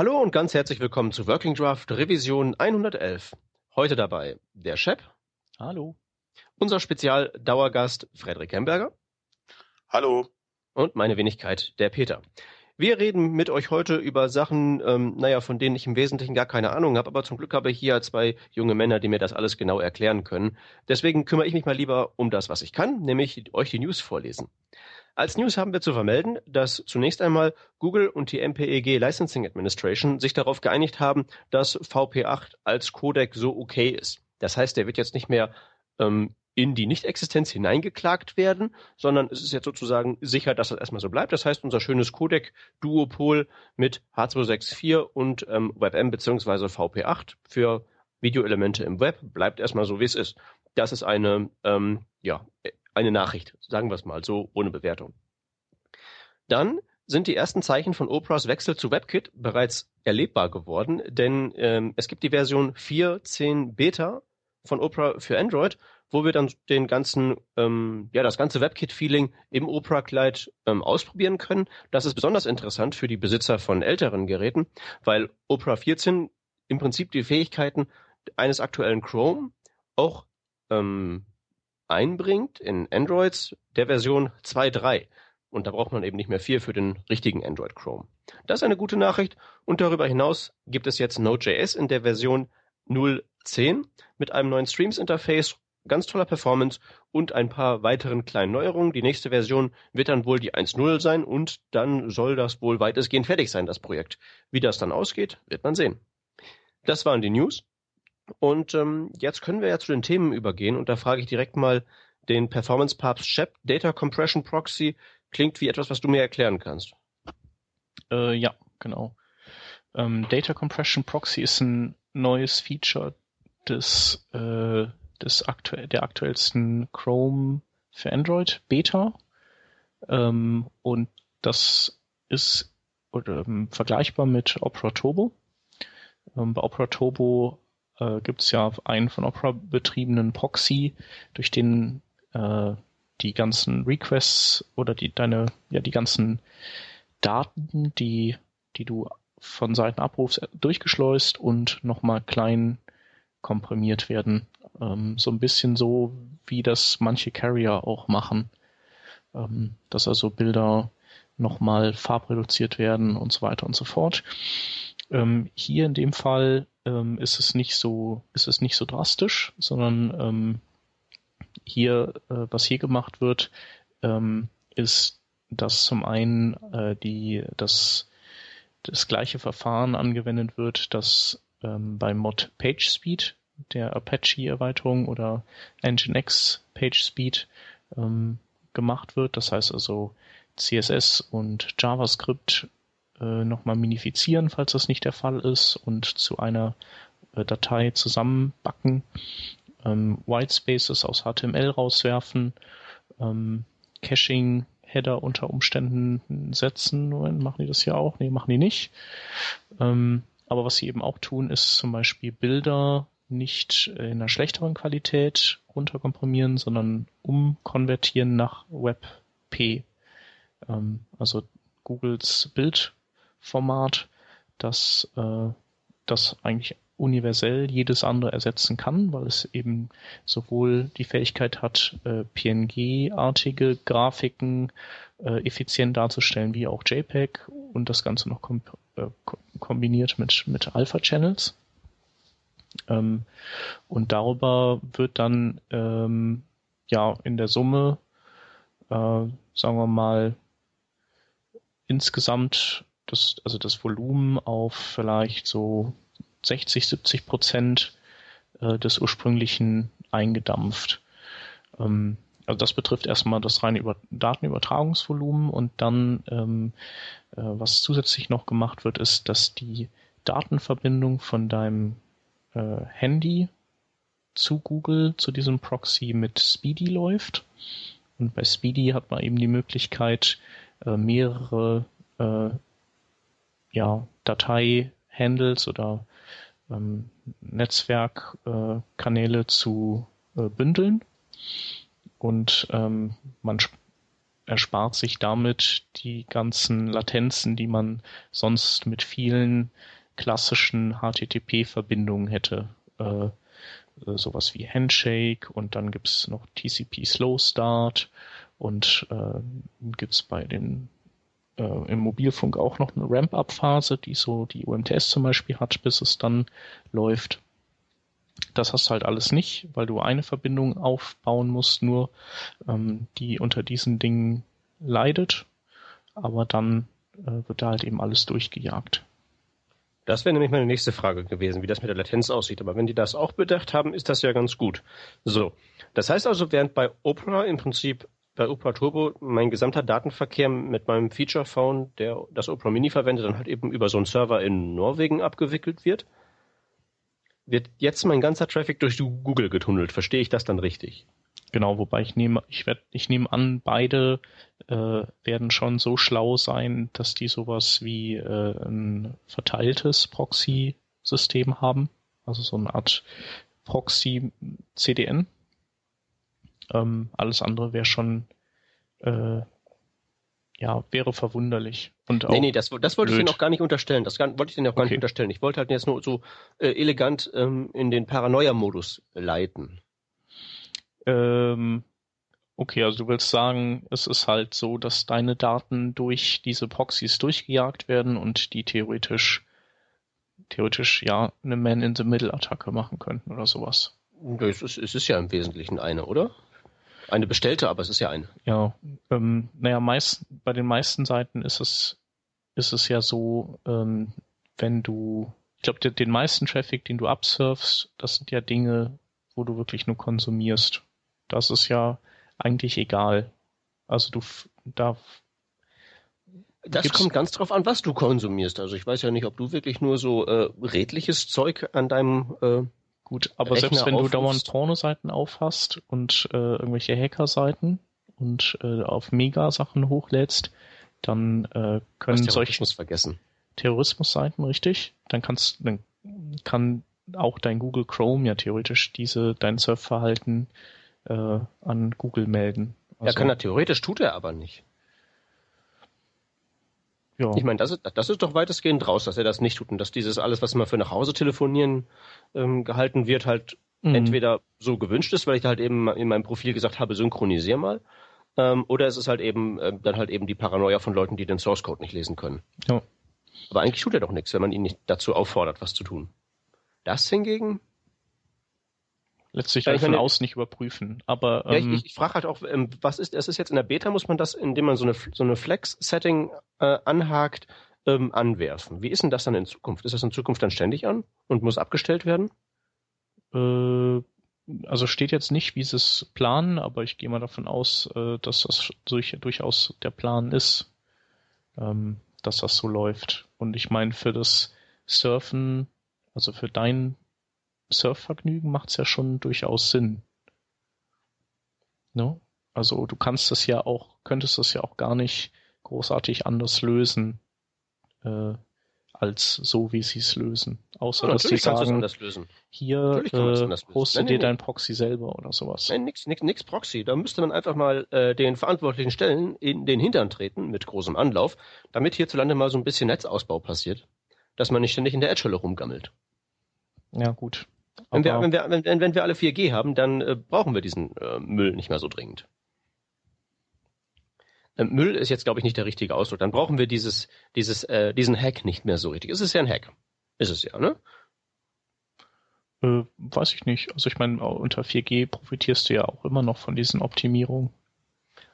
Hallo und ganz herzlich willkommen zu Working Draft Revision 111. Heute dabei der Shep. Hallo. Unser Spezialdauergast Frederik Hemberger. Hallo. Und meine Wenigkeit, der Peter. Wir reden mit euch heute über Sachen, ähm, naja, von denen ich im Wesentlichen gar keine Ahnung habe, aber zum Glück habe ich hier zwei junge Männer, die mir das alles genau erklären können. Deswegen kümmere ich mich mal lieber um das, was ich kann, nämlich euch die News vorlesen. Als News haben wir zu vermelden, dass zunächst einmal Google und die MPEG Licensing Administration sich darauf geeinigt haben, dass VP8 als Codec so okay ist. Das heißt, der wird jetzt nicht mehr ähm, in die Nicht-Existenz hineingeklagt werden, sondern es ist jetzt sozusagen sicher, dass das erstmal so bleibt. Das heißt, unser schönes Codec-Duopol mit H264 und ähm, WebM bzw. VP8 für Videoelemente im Web bleibt erstmal so, wie es ist. Das ist eine, ähm, ja, eine Nachricht, sagen wir es mal so, ohne Bewertung. Dann sind die ersten Zeichen von Operas Wechsel zu WebKit bereits erlebbar geworden, denn ähm, es gibt die Version 4.10 Beta von Opera für Android wo wir dann den ganzen, ähm, ja, das ganze WebKit-Feeling im Opera Client ähm, ausprobieren können. Das ist besonders interessant für die Besitzer von älteren Geräten, weil Opera 14 im Prinzip die Fähigkeiten eines aktuellen Chrome auch ähm, einbringt in Androids der Version 2.3. Und da braucht man eben nicht mehr viel für den richtigen Android Chrome. Das ist eine gute Nachricht. Und darüber hinaus gibt es jetzt Node.js in der Version 0.10 mit einem neuen Streams-Interface ganz toller Performance und ein paar weiteren kleinen Neuerungen. Die nächste Version wird dann wohl die 1.0 sein und dann soll das wohl weitestgehend fertig sein, das Projekt. Wie das dann ausgeht, wird man sehen. Das waren die News. Und ähm, jetzt können wir ja zu den Themen übergehen und da frage ich direkt mal den Performance Papst Shep Data Compression Proxy. Klingt wie etwas, was du mir erklären kannst. Äh, ja, genau. Ähm, Data Compression Proxy ist ein neues Feature des äh, des aktuell, der aktuellsten Chrome für Android Beta. Ähm, und das ist oder, ähm, vergleichbar mit Opera Turbo. Ähm, bei Opera Turbo äh, gibt es ja einen von Opera betriebenen Proxy, durch den äh, die ganzen Requests oder die deine ja die ganzen Daten, die die du von Seiten abrufst, durchgeschleust und nochmal klein komprimiert werden ähm, so ein bisschen so, wie das manche Carrier auch machen. Ähm, dass also Bilder nochmal farbreduziert werden und so weiter und so fort. Ähm, hier in dem Fall ähm, ist es nicht so, ist es nicht so drastisch, sondern ähm, hier, äh, was hier gemacht wird, ähm, ist, dass zum einen äh, die, das, das gleiche Verfahren angewendet wird, das ähm, bei Mod PageSpeed der Apache-Erweiterung oder Nginx PageSpeed ähm, gemacht wird. Das heißt also CSS und JavaScript äh, nochmal minifizieren, falls das nicht der Fall ist, und zu einer äh, Datei zusammenbacken, ähm, Whitespaces aus HTML rauswerfen, ähm, Caching Header unter Umständen setzen. Machen die das hier auch? Nee, machen die nicht. Ähm, aber was sie eben auch tun, ist zum Beispiel Bilder nicht in einer schlechteren Qualität runterkomprimieren, sondern umkonvertieren nach WebP. Ähm, also Googles Bildformat, das, äh, das eigentlich universell jedes andere ersetzen kann, weil es eben sowohl die Fähigkeit hat, äh, PNG-artige Grafiken äh, effizient darzustellen, wie auch JPEG und das Ganze noch kom äh, kombiniert mit, mit Alpha-Channels. Ähm, und darüber wird dann ähm, ja in der Summe, äh, sagen wir mal, insgesamt das, also das Volumen auf vielleicht so 60, 70 Prozent äh, des ursprünglichen eingedampft. Ähm, also das betrifft erstmal das reine Über Datenübertragungsvolumen und dann, ähm, äh, was zusätzlich noch gemacht wird, ist, dass die Datenverbindung von deinem äh, Handy zu Google, zu diesem Proxy mit Speedy läuft. Und bei Speedy hat man eben die Möglichkeit, äh, mehrere äh, ja, Datei-Handles oder ähm, Netzwerkkanäle äh, zu äh, bündeln. Und ähm, man erspart sich damit die ganzen Latenzen, die man sonst mit vielen klassischen HTTP-Verbindungen hätte. Äh, sowas wie Handshake und dann gibt's noch TCP Slow Start und äh, gibt's bei den äh, im Mobilfunk auch noch eine Ramp-Up-Phase, die so die UMTS zum Beispiel hat, bis es dann läuft. Das hast du halt alles nicht, weil du eine Verbindung aufbauen musst, nur ähm, die unter diesen Dingen leidet, aber dann äh, wird da halt eben alles durchgejagt. Das wäre nämlich meine nächste Frage gewesen, wie das mit der Latenz aussieht. Aber wenn die das auch bedacht haben, ist das ja ganz gut. So, das heißt also, während bei Opera im Prinzip bei Opera Turbo mein gesamter Datenverkehr mit meinem Feature Phone, der das Opera Mini verwendet, dann halt eben über so einen Server in Norwegen abgewickelt wird, wird jetzt mein ganzer Traffic durch Google getunnelt. Verstehe ich das dann richtig? Genau, wobei ich nehme, ich werde, ich nehme an, beide äh, werden schon so schlau sein, dass die sowas wie äh, ein verteiltes Proxy-System haben, also so eine Art Proxy-CDN. Ähm, alles andere wäre schon, äh, ja, wäre verwunderlich. Und auch nee, nee, das, das wollte blöd. ich Ihnen auch gar nicht unterstellen. Das wollte ich Ihnen auch gar okay. nicht unterstellen. Ich wollte halt jetzt nur so äh, elegant ähm, in den Paranoia-Modus leiten. Ähm, okay, also du willst sagen, es ist halt so, dass deine Daten durch diese Proxys durchgejagt werden und die theoretisch theoretisch ja eine Man-in-the-Middle-Attacke machen könnten oder sowas. Es ist, es ist ja im Wesentlichen eine, oder? Eine bestellte, aber es ist ja eine. Ja, ähm, naja, meist, bei den meisten Seiten ist es, ist es ja so, ähm, wenn du, ich glaube, den, den meisten Traffic, den du absurfst, das sind ja Dinge, wo du wirklich nur konsumierst. Das ist ja eigentlich egal. Also du da das kommt ganz drauf an, was du konsumierst. Also ich weiß ja nicht, ob du wirklich nur so äh, redliches Zeug an deinem äh, Gut, aber Rechner selbst wenn aufrufst. du dauernd Pornoseiten aufhast und äh, irgendwelche Hackerseiten und äh, auf Mega-Sachen hochlädst, dann äh, können solche vergessen. Terrorismusseiten, richtig? Dann kannst dann kann auch dein Google Chrome ja theoretisch diese dein Surfverhalten äh, an Google melden. Also, ja, kann er theoretisch, tut er aber nicht. Ja. Ich meine, das ist, das ist doch weitestgehend raus, dass er das nicht tut und dass dieses alles, was immer für nach Hause telefonieren ähm, gehalten wird, halt mhm. entweder so gewünscht ist, weil ich da halt eben in meinem Profil gesagt habe, synchronisier mal, ähm, oder es ist halt eben äh, dann halt eben die Paranoia von Leuten, die den Source Code nicht lesen können. Ja. Aber eigentlich tut er doch nichts, wenn man ihn nicht dazu auffordert, was zu tun. Das hingegen letztlich ja, von außen nicht überprüfen. Aber ähm, ja, ich, ich frage halt auch, ähm, was ist, es ist jetzt in der Beta, muss man das, indem man so eine so eine Flex-Setting äh, anhakt, ähm, anwerfen. Wie ist denn das dann in Zukunft? Ist das in Zukunft dann ständig an und muss abgestellt werden? Äh, also steht jetzt nicht, wie sie es planen, aber ich gehe mal davon aus, äh, dass das durch, durchaus der Plan ist, ähm, dass das so läuft. Und ich meine, für das Surfen, also für dein Surfvergnügen macht es ja schon durchaus Sinn. Ne? Also du kannst das ja auch, könntest das ja auch gar nicht großartig anders lösen, äh, als so, wie sie es lösen. Außer ja, dass sie sagen, hier äh, hoste dir dein Proxy selber oder sowas. Nein, nix, nix, nix Proxy. Da müsste man einfach mal äh, den verantwortlichen Stellen in den Hintern treten mit großem Anlauf, damit hierzulande mal so ein bisschen Netzausbau passiert, dass man nicht ständig in der Edge-Hölle rumgammelt. Ja, gut. Wenn wir, wenn, wir, wenn, wenn wir alle 4G haben, dann äh, brauchen wir diesen äh, Müll nicht mehr so dringend. Äh, Müll ist jetzt, glaube ich, nicht der richtige Ausdruck. Dann brauchen wir dieses, dieses, äh, diesen Hack nicht mehr so richtig. Es ist ja ein Hack. Ist es ja, ne? Äh, weiß ich nicht. Also ich meine, unter 4G profitierst du ja auch immer noch von diesen Optimierungen.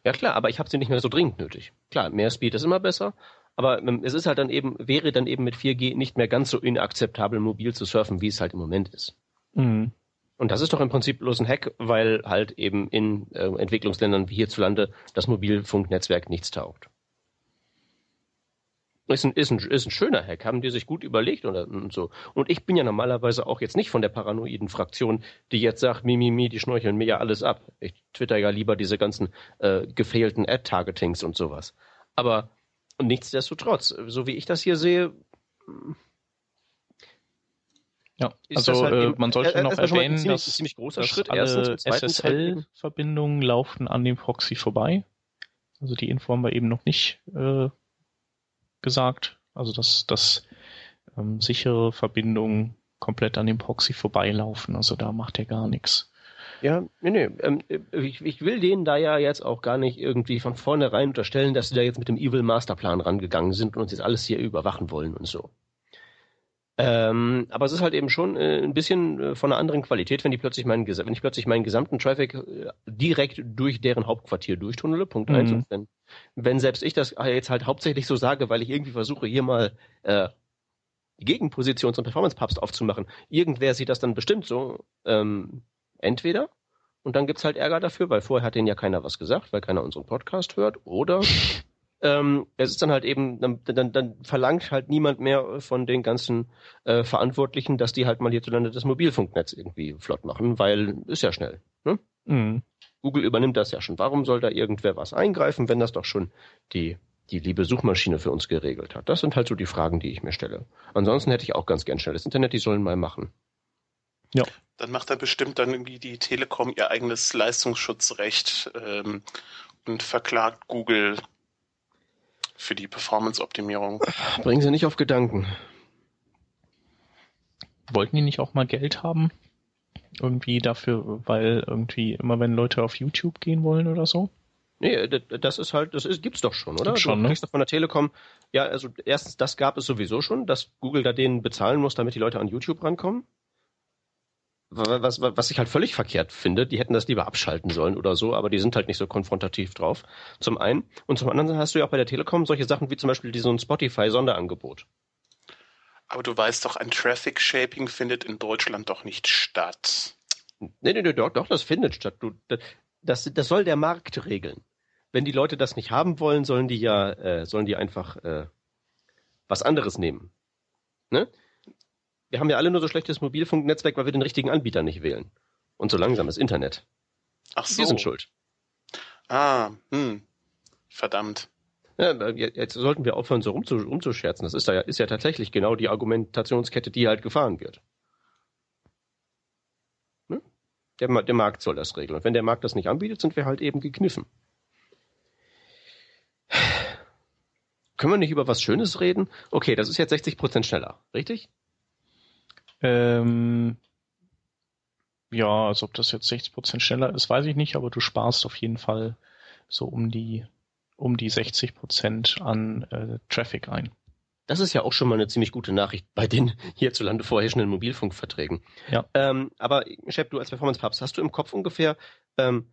Ja klar, aber ich habe sie nicht mehr so dringend nötig. Klar, mehr Speed ist immer besser, aber ähm, es ist halt dann eben, wäre dann eben mit 4G nicht mehr ganz so inakzeptabel mobil zu surfen, wie es halt im Moment ist. Mhm. Und das ist doch im Prinzip bloß ein Hack, weil halt eben in äh, Entwicklungsländern wie hierzulande das Mobilfunknetzwerk nichts taugt. Ist ein, ist, ein, ist ein schöner Hack, haben die sich gut überlegt und, und so. Und ich bin ja normalerweise auch jetzt nicht von der paranoiden Fraktion, die jetzt sagt, Mimimi, mi, mi, die schnorcheln mir ja alles ab. Ich twitter ja lieber diese ganzen äh, gefehlten Ad-Targetings und sowas. Aber nichtsdestotrotz, so wie ich das hier sehe, ja, also halt äh, man sollte noch erwähnen, ziemlich, dass, ziemlich großer dass Schritt alle SSL-Verbindungen laufen an dem Proxy vorbei. Also die Info haben wir eben noch nicht äh, gesagt. Also dass, dass ähm, sichere Verbindungen komplett an dem Proxy vorbeilaufen. Also da macht er gar nichts. Ja, nee, nee. Ähm, ich, ich will denen da ja jetzt auch gar nicht irgendwie von vornherein unterstellen, dass sie da jetzt mit dem Evil Masterplan rangegangen sind und uns jetzt alles hier überwachen wollen und so. Ähm, aber es ist halt eben schon äh, ein bisschen äh, von einer anderen Qualität, wenn die plötzlich meinen, wenn ich plötzlich meinen gesamten Traffic äh, direkt durch deren Hauptquartier durchtunnele, Punkt mhm. eins. Und wenn, wenn selbst ich das jetzt halt hauptsächlich so sage, weil ich irgendwie versuche, hier mal äh, die Gegenposition zum Performance-Papst aufzumachen, irgendwer sieht das dann bestimmt so, ähm, entweder und dann gibt's halt Ärger dafür, weil vorher hat denen ja keiner was gesagt, weil keiner unseren Podcast hört, oder ähm, es ist dann halt eben, dann, dann, dann verlangt halt niemand mehr von den ganzen äh, Verantwortlichen, dass die halt mal hierzulande das Mobilfunknetz irgendwie flott machen, weil ist ja schnell. Ne? Mhm. Google übernimmt das ja schon. Warum soll da irgendwer was eingreifen, wenn das doch schon die, die liebe Suchmaschine für uns geregelt hat? Das sind halt so die Fragen, die ich mir stelle. Ansonsten hätte ich auch ganz gern schnelles Internet, die sollen mal machen. Ja. Dann macht da bestimmt dann irgendwie die Telekom ihr eigenes Leistungsschutzrecht ähm, und verklagt Google für die Performance-Optimierung. Bringen Sie nicht auf Gedanken. Wollten die nicht auch mal Geld haben? Irgendwie dafür, weil irgendwie immer wenn Leute auf YouTube gehen wollen oder so? Nee, das ist halt, das ist, gibt's doch schon, oder? Gibt's schon, du kriegst ne? doch von der Telekom, ja, also erstens, das gab es sowieso schon, dass Google da denen bezahlen muss, damit die Leute an YouTube rankommen was, was ich halt völlig verkehrt finde, die hätten das lieber abschalten sollen oder so, aber die sind halt nicht so konfrontativ drauf. Zum einen. Und zum anderen hast du ja auch bei der Telekom solche Sachen wie zum Beispiel diesen Spotify-Sonderangebot. Aber du weißt doch, ein Traffic Shaping findet in Deutschland doch nicht statt. Nee, nee, nee, doch, doch, das findet statt. Du, das, das soll der Markt regeln. Wenn die Leute das nicht haben wollen, sollen die ja, äh, sollen die einfach äh, was anderes nehmen. Ne? Wir haben ja alle nur so schlechtes Mobilfunknetzwerk, weil wir den richtigen Anbieter nicht wählen. Und so langsames Internet. Ach so. Wir sind schuld. Ah, hm. Verdammt. Ja, jetzt sollten wir aufhören, so rumzuscherzen. Das ist, ja, ist ja tatsächlich genau die Argumentationskette, die halt gefahren wird. Ne? Der, der Markt soll das regeln. Und wenn der Markt das nicht anbietet, sind wir halt eben gekniffen. Können wir nicht über was Schönes reden? Okay, das ist jetzt 60 Prozent schneller, richtig? Ähm, ja, also ob das jetzt 60% schneller ist, weiß ich nicht, aber du sparst auf jeden Fall so um die um die 60% an äh, Traffic ein. Das ist ja auch schon mal eine ziemlich gute Nachricht bei den hierzulande vorherrschenden Mobilfunkverträgen. Ja. Ähm, aber Chef, du als Performance-Papst, hast du im Kopf ungefähr, ähm,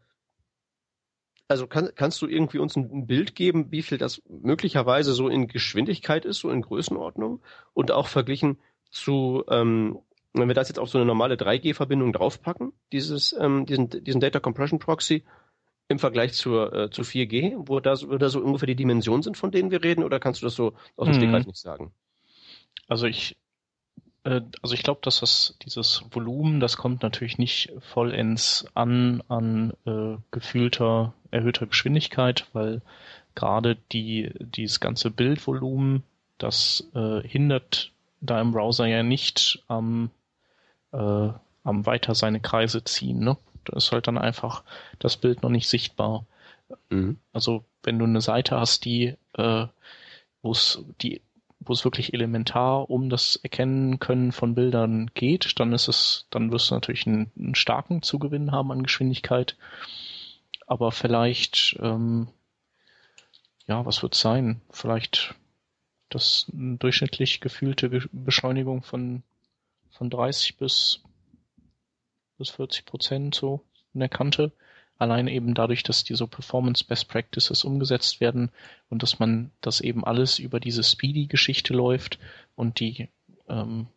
also kann, kannst du irgendwie uns ein Bild geben, wie viel das möglicherweise so in Geschwindigkeit ist, so in Größenordnung und auch verglichen zu, ähm, wenn wir das jetzt auf so eine normale 3G-Verbindung draufpacken, dieses, ähm, diesen, diesen Data Compression Proxy im Vergleich zur, äh, zu 4G, wo da, wo da so ungefähr die Dimensionen sind, von denen wir reden, oder kannst du das so aus dem mhm. Stegreif nicht sagen? Also ich, äh, also ich glaube, dass das dieses Volumen, das kommt natürlich nicht vollends an an äh, gefühlter erhöhter Geschwindigkeit, weil gerade die dieses ganze Bildvolumen, das äh, hindert da im Browser ja nicht am, äh, am weiter seine Kreise ziehen. Ne? Da ist halt dann einfach das Bild noch nicht sichtbar. Mhm. Also wenn du eine Seite hast, die äh, wo es die wo es wirklich elementar um das Erkennen können von Bildern geht, dann ist es, dann wirst du natürlich einen, einen starken Zugewinn haben an Geschwindigkeit. Aber vielleicht, ähm, ja, was wird sein? Vielleicht das durchschnittlich gefühlte Beschleunigung von, von 30 bis, bis 40 Prozent so in der Kante. Allein eben dadurch, dass diese Performance Best Practices umgesetzt werden und dass man das eben alles über diese Speedy-Geschichte läuft und die ähm,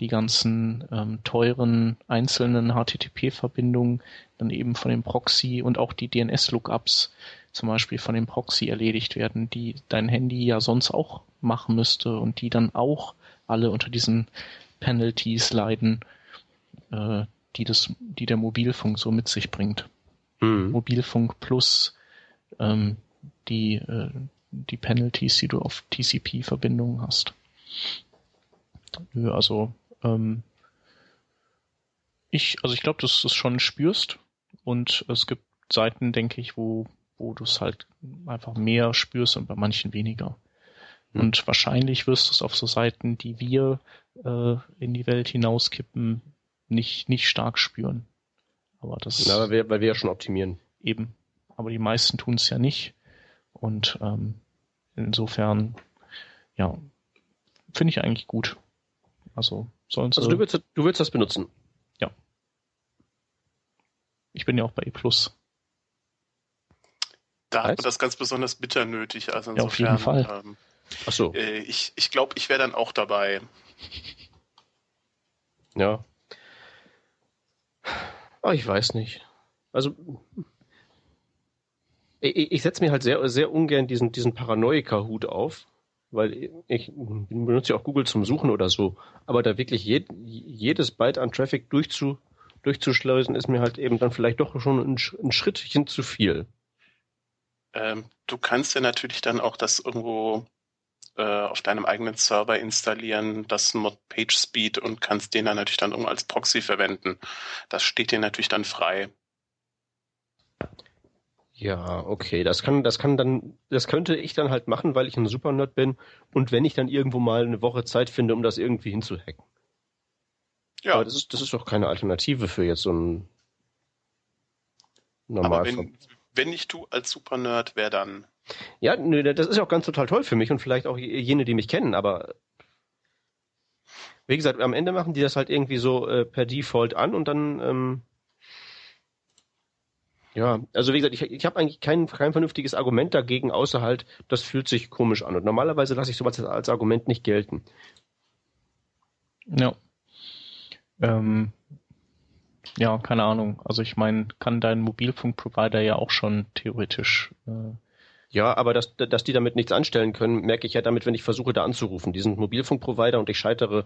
die ganzen ähm, teuren einzelnen HTTP-Verbindungen dann eben von dem Proxy und auch die DNS-Lookups zum Beispiel von dem Proxy erledigt werden, die dein Handy ja sonst auch machen müsste und die dann auch alle unter diesen Penalties leiden, äh, die das, die der Mobilfunk so mit sich bringt. Mhm. Mobilfunk plus ähm, die, äh, die Penalties, die du auf TCP-Verbindungen hast. Also ähm, ich, also ich glaube, dass du es schon spürst und es gibt Seiten, denke ich, wo wo du es halt einfach mehr spürst und bei manchen weniger. Mhm. Und wahrscheinlich wirst du es auf so Seiten, die wir äh, in die Welt hinauskippen, nicht, nicht stark spüren. Aber das. Na, weil wir, weil wir ja schon optimieren. Eben. Aber die meisten tun es ja nicht. Und ähm, insofern, ja, finde ich eigentlich gut. Also sollen Also du willst, du willst das benutzen? Ja. Ich bin ja auch bei E+. Da hat man das ganz besonders bitter nötig. Also ja, auf jeden Fall. Ähm, Ach so. Äh, ich ich glaube, ich wäre dann auch dabei. Ja. Aber ich weiß nicht. Also ich, ich setze mir halt sehr, sehr ungern diesen, diesen Paranoiker-Hut auf, weil ich benutze ja auch Google zum Suchen oder so. Aber da wirklich je, jedes Byte an Traffic durchzu, durchzuschleusen, ist mir halt eben dann vielleicht doch schon ein, ein Schrittchen zu viel. Ähm, du kannst ja natürlich dann auch das irgendwo äh, auf deinem eigenen Server installieren, das Mod PageSpeed und kannst den dann natürlich dann irgendwo als Proxy verwenden. Das steht dir natürlich dann frei. Ja, okay, das kann, das kann dann, das könnte ich dann halt machen, weil ich ein Supernerd bin und wenn ich dann irgendwo mal eine Woche Zeit finde, um das irgendwie hinzuhacken. Ja. Aber das ist, das ist doch keine Alternative für jetzt so ein normal. wenn, wenn nicht du als Supernerd, wer dann? Ja, nö, das ist ja auch ganz total toll für mich und vielleicht auch jene, die mich kennen, aber wie gesagt, am Ende machen die das halt irgendwie so äh, per Default an und dann ähm, ja, also wie gesagt, ich, ich habe eigentlich kein, kein vernünftiges Argument dagegen, außer halt, das fühlt sich komisch an. Und normalerweise lasse ich sowas als Argument nicht gelten. Ja. Ähm, ja, keine Ahnung. Also ich meine, kann dein Mobilfunkprovider ja auch schon theoretisch. Äh ja, aber dass, dass die damit nichts anstellen können, merke ich ja damit, wenn ich versuche, da anzurufen. Die sind Mobilfunkprovider und ich scheitere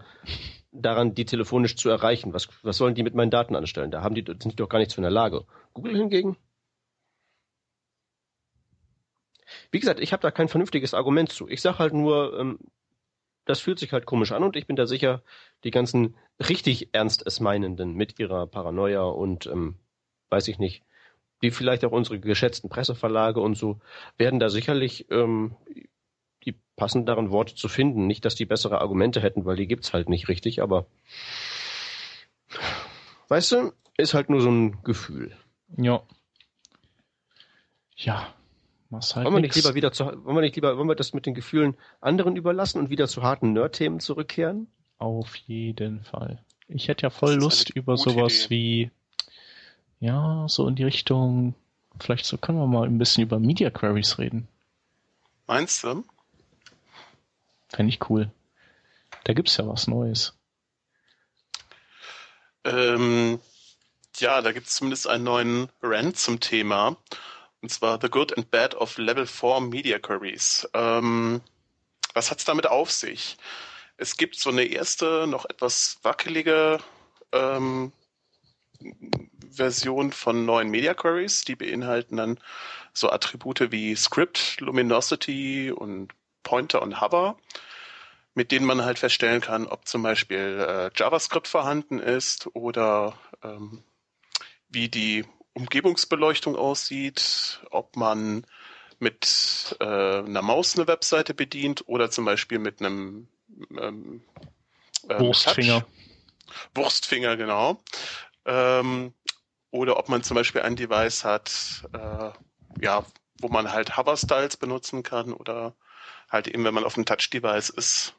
daran, die telefonisch zu erreichen. Was, was sollen die mit meinen Daten anstellen? Da haben die, sind die doch gar nichts in der Lage. Google hingegen? Wie gesagt, ich habe da kein vernünftiges Argument zu. Ich sage halt nur, ähm, das fühlt sich halt komisch an und ich bin da sicher, die ganzen richtig ernst es meinenden mit ihrer Paranoia und ähm, weiß ich nicht, wie vielleicht auch unsere geschätzten Presseverlage und so, werden da sicherlich ähm, die passenderen Worte zu finden. Nicht, dass die bessere Argumente hätten, weil die gibt's halt nicht richtig, aber weißt du, ist halt nur so ein Gefühl. Ja. Ja. Was halt wollen wir nicht lieber wieder zu, wollen wir nicht lieber, wollen wir das mit den Gefühlen anderen überlassen und wieder zu harten Nerd-Themen zurückkehren? Auf jeden Fall. Ich hätte ja voll Lust über sowas Idee. wie ja, so in die Richtung, vielleicht so können wir mal ein bisschen über Media Queries reden. Meinst du? Fände ich cool. Da gibt's ja was Neues. Ähm, ja, da gibt's zumindest einen neuen Rant zum Thema. Und zwar The Good and Bad of Level 4 Media Queries. Ähm, was hat's damit auf sich? Es gibt so eine erste, noch etwas wackelige ähm, Version von neuen Media Queries. Die beinhalten dann so Attribute wie Script, Luminosity und Pointer und Hover, mit denen man halt feststellen kann, ob zum Beispiel äh, JavaScript vorhanden ist oder ähm, wie die Umgebungsbeleuchtung aussieht, ob man mit äh, einer Maus eine Webseite bedient oder zum Beispiel mit einem ähm, äh, Wurstfinger. Wurstfinger, genau. Ähm, oder ob man zum Beispiel ein Device hat, äh, ja, wo man halt Hover-Styles benutzen kann oder halt eben, wenn man auf einem Touch-Device ist,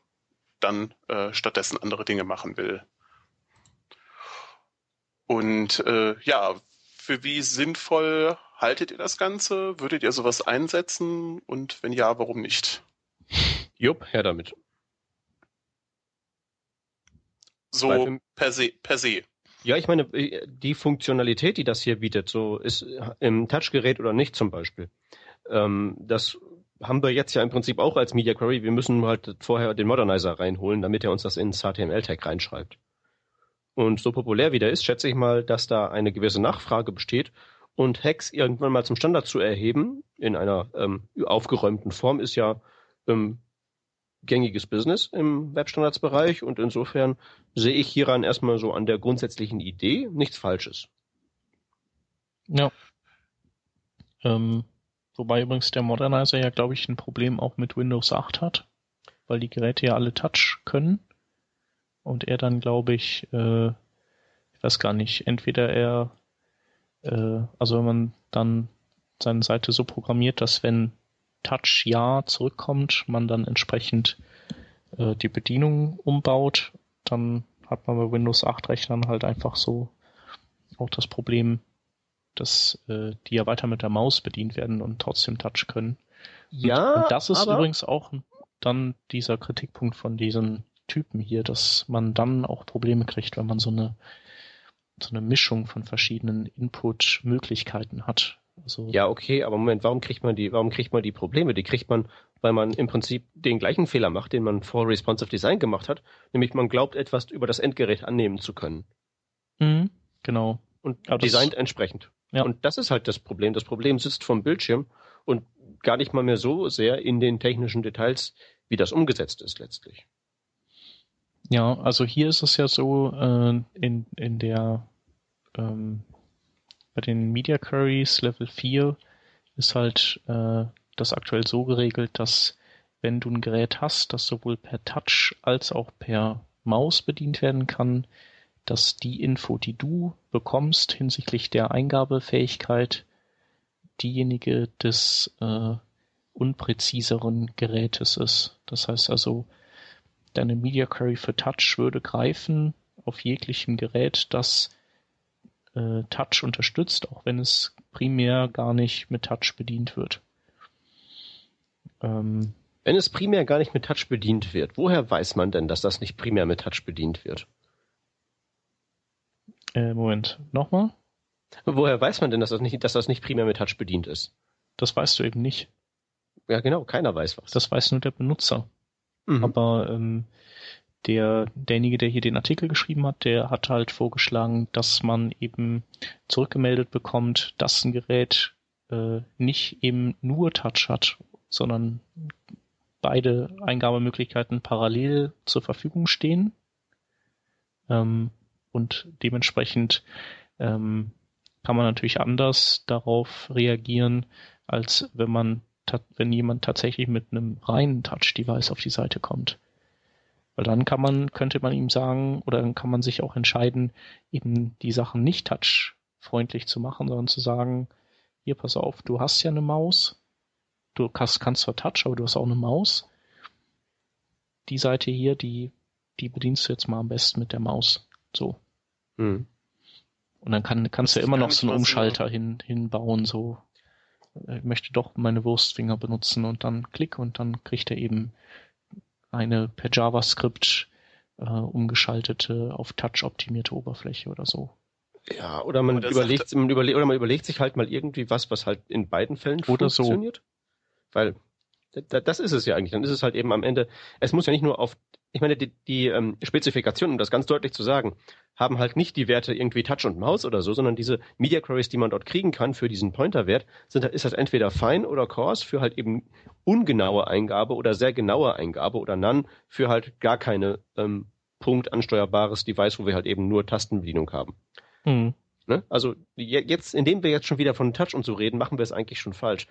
dann äh, stattdessen andere Dinge machen will. Und äh, ja, für wie sinnvoll haltet ihr das Ganze? Würdet ihr sowas einsetzen? Und wenn ja, warum nicht? Jupp, her damit. So per se, per se. Ja, ich meine, äh, die Funktionalität, die das hier bietet, so ist im Touchgerät oder nicht zum Beispiel, ähm, das haben wir jetzt ja im Prinzip auch als Media Query. Wir müssen halt vorher den Modernizer reinholen, damit er uns das ins HTML-Tag reinschreibt. Und so populär wie der ist, schätze ich mal, dass da eine gewisse Nachfrage besteht und Hacks irgendwann mal zum Standard zu erheben in einer ähm, aufgeräumten Form ist ja ähm, gängiges Business im Webstandardsbereich und insofern sehe ich hieran erstmal so an der grundsätzlichen Idee nichts Falsches. Ja. Ähm, Wobei übrigens der Modernizer ja, glaube ich, ein Problem auch mit Windows 8 hat, weil die Geräte ja alle Touch können. Und er dann, glaube ich, äh, ich weiß gar nicht, entweder er, äh, also wenn man dann seine Seite so programmiert, dass wenn Touch ja zurückkommt, man dann entsprechend äh, die Bedienung umbaut, dann hat man bei Windows 8 Rechnern halt einfach so auch das Problem, dass äh, die ja weiter mit der Maus bedient werden und trotzdem Touch können. Ja, und, und das ist übrigens auch dann dieser Kritikpunkt von diesen Typen hier, dass man dann auch Probleme kriegt, wenn man so eine so eine Mischung von verschiedenen Input-Möglichkeiten hat. Also, Ja, okay, aber Moment, warum kriegt man die, warum kriegt man die Probleme? Die kriegt man, weil man im Prinzip den gleichen Fehler macht, den man vor Responsive Design gemacht hat, nämlich man glaubt, etwas über das Endgerät annehmen zu können. Mhm, genau. Und Aber das- designt entsprechend. Ja. Und das ist halt das Problem. Das Problem sitzt vom Bildschirm und gar nicht mal mehr so sehr in den technischen Details, wie das umgesetzt ist letztlich. Ja, also hier ist es ja so, äh, in, in der, ähm, bei den Media Queries Level 4 ist halt äh, das aktuell so geregelt, dass wenn du ein Gerät hast, das sowohl per Touch als auch per Maus bedient werden kann, dass die Info, die du bekommst hinsichtlich der Eingabefähigkeit, diejenige des äh, unpräziseren Gerätes ist. Das heißt also, deine Media Query für Touch würde greifen auf jeglichem Gerät, das äh, Touch unterstützt, auch wenn es primär gar nicht mit Touch bedient wird. Ähm, Wenn es primär gar nicht mit Touch bedient wird, woher weiß man denn, dass das nicht primär mit Touch bedient wird? äh, Moment, nochmal? Woher weiß man denn, dass das nicht, dass das nicht primär mit Touch bedient ist? Das weißt du eben nicht. Ja, genau, keiner weiß was. Das weiß nur der Benutzer. Mhm. Aber ähm, der, derjenige, der hier den Artikel geschrieben hat, der hat halt vorgeschlagen, dass man eben zurückgemeldet bekommt, dass ein Gerät äh, nicht eben nur Touch hat, sondern beide Eingabemöglichkeiten parallel zur Verfügung stehen. Ähm, und dementsprechend ähm, kann man natürlich anders darauf reagieren, als wenn man wenn jemand tatsächlich mit einem reinen Touch-Device auf die Seite kommt. Weil dann kann man, könnte man ihm sagen, oder dann kann man sich auch entscheiden, eben die Sachen nicht touchfreundlich zu machen, sondern zu sagen, hier, pass auf, du hast ja eine Maus, du kannst, kannst zwar Touch, aber du hast auch eine Maus. Die Seite hier, die, die bedienst du jetzt mal am besten mit der Maus. So. Mhm. Und dann kann, kannst du ist immer noch so einen Umschalter hin, hinbauen, so, ich möchte doch meine Wurstfinger benutzen und dann klick und dann kriegt er eben eine per JavaScript äh, umgeschaltete, auf Touch optimierte Oberfläche oder so. Ja, oder man Oder überlegt, man überle oder man überlegt sich halt mal irgendwie was, was halt in beiden Fällen Oder so. funktioniert. Weil da- das ist es ja eigentlich. Dann ist es halt eben am Ende, es muss ja nicht nur auf, ich meine, die, die ähm, Spezifikationen, um das ganz deutlich zu sagen, haben halt nicht die Werte irgendwie Touch und Maus oder so, sondern diese Media Queries, die man dort kriegen kann für diesen Pointerwert, sind halt, ist halt entweder fine oder coarse für halt eben ungenaue Eingabe oder sehr genaue Eingabe oder none für halt gar keine ähm, punktansteuerbares Device, wo wir halt eben nur Tastenbedienung haben. Hm. Ne? Also je- jetzt, indem wir jetzt schon wieder von Touch und so reden, machen wir es eigentlich schon falsch.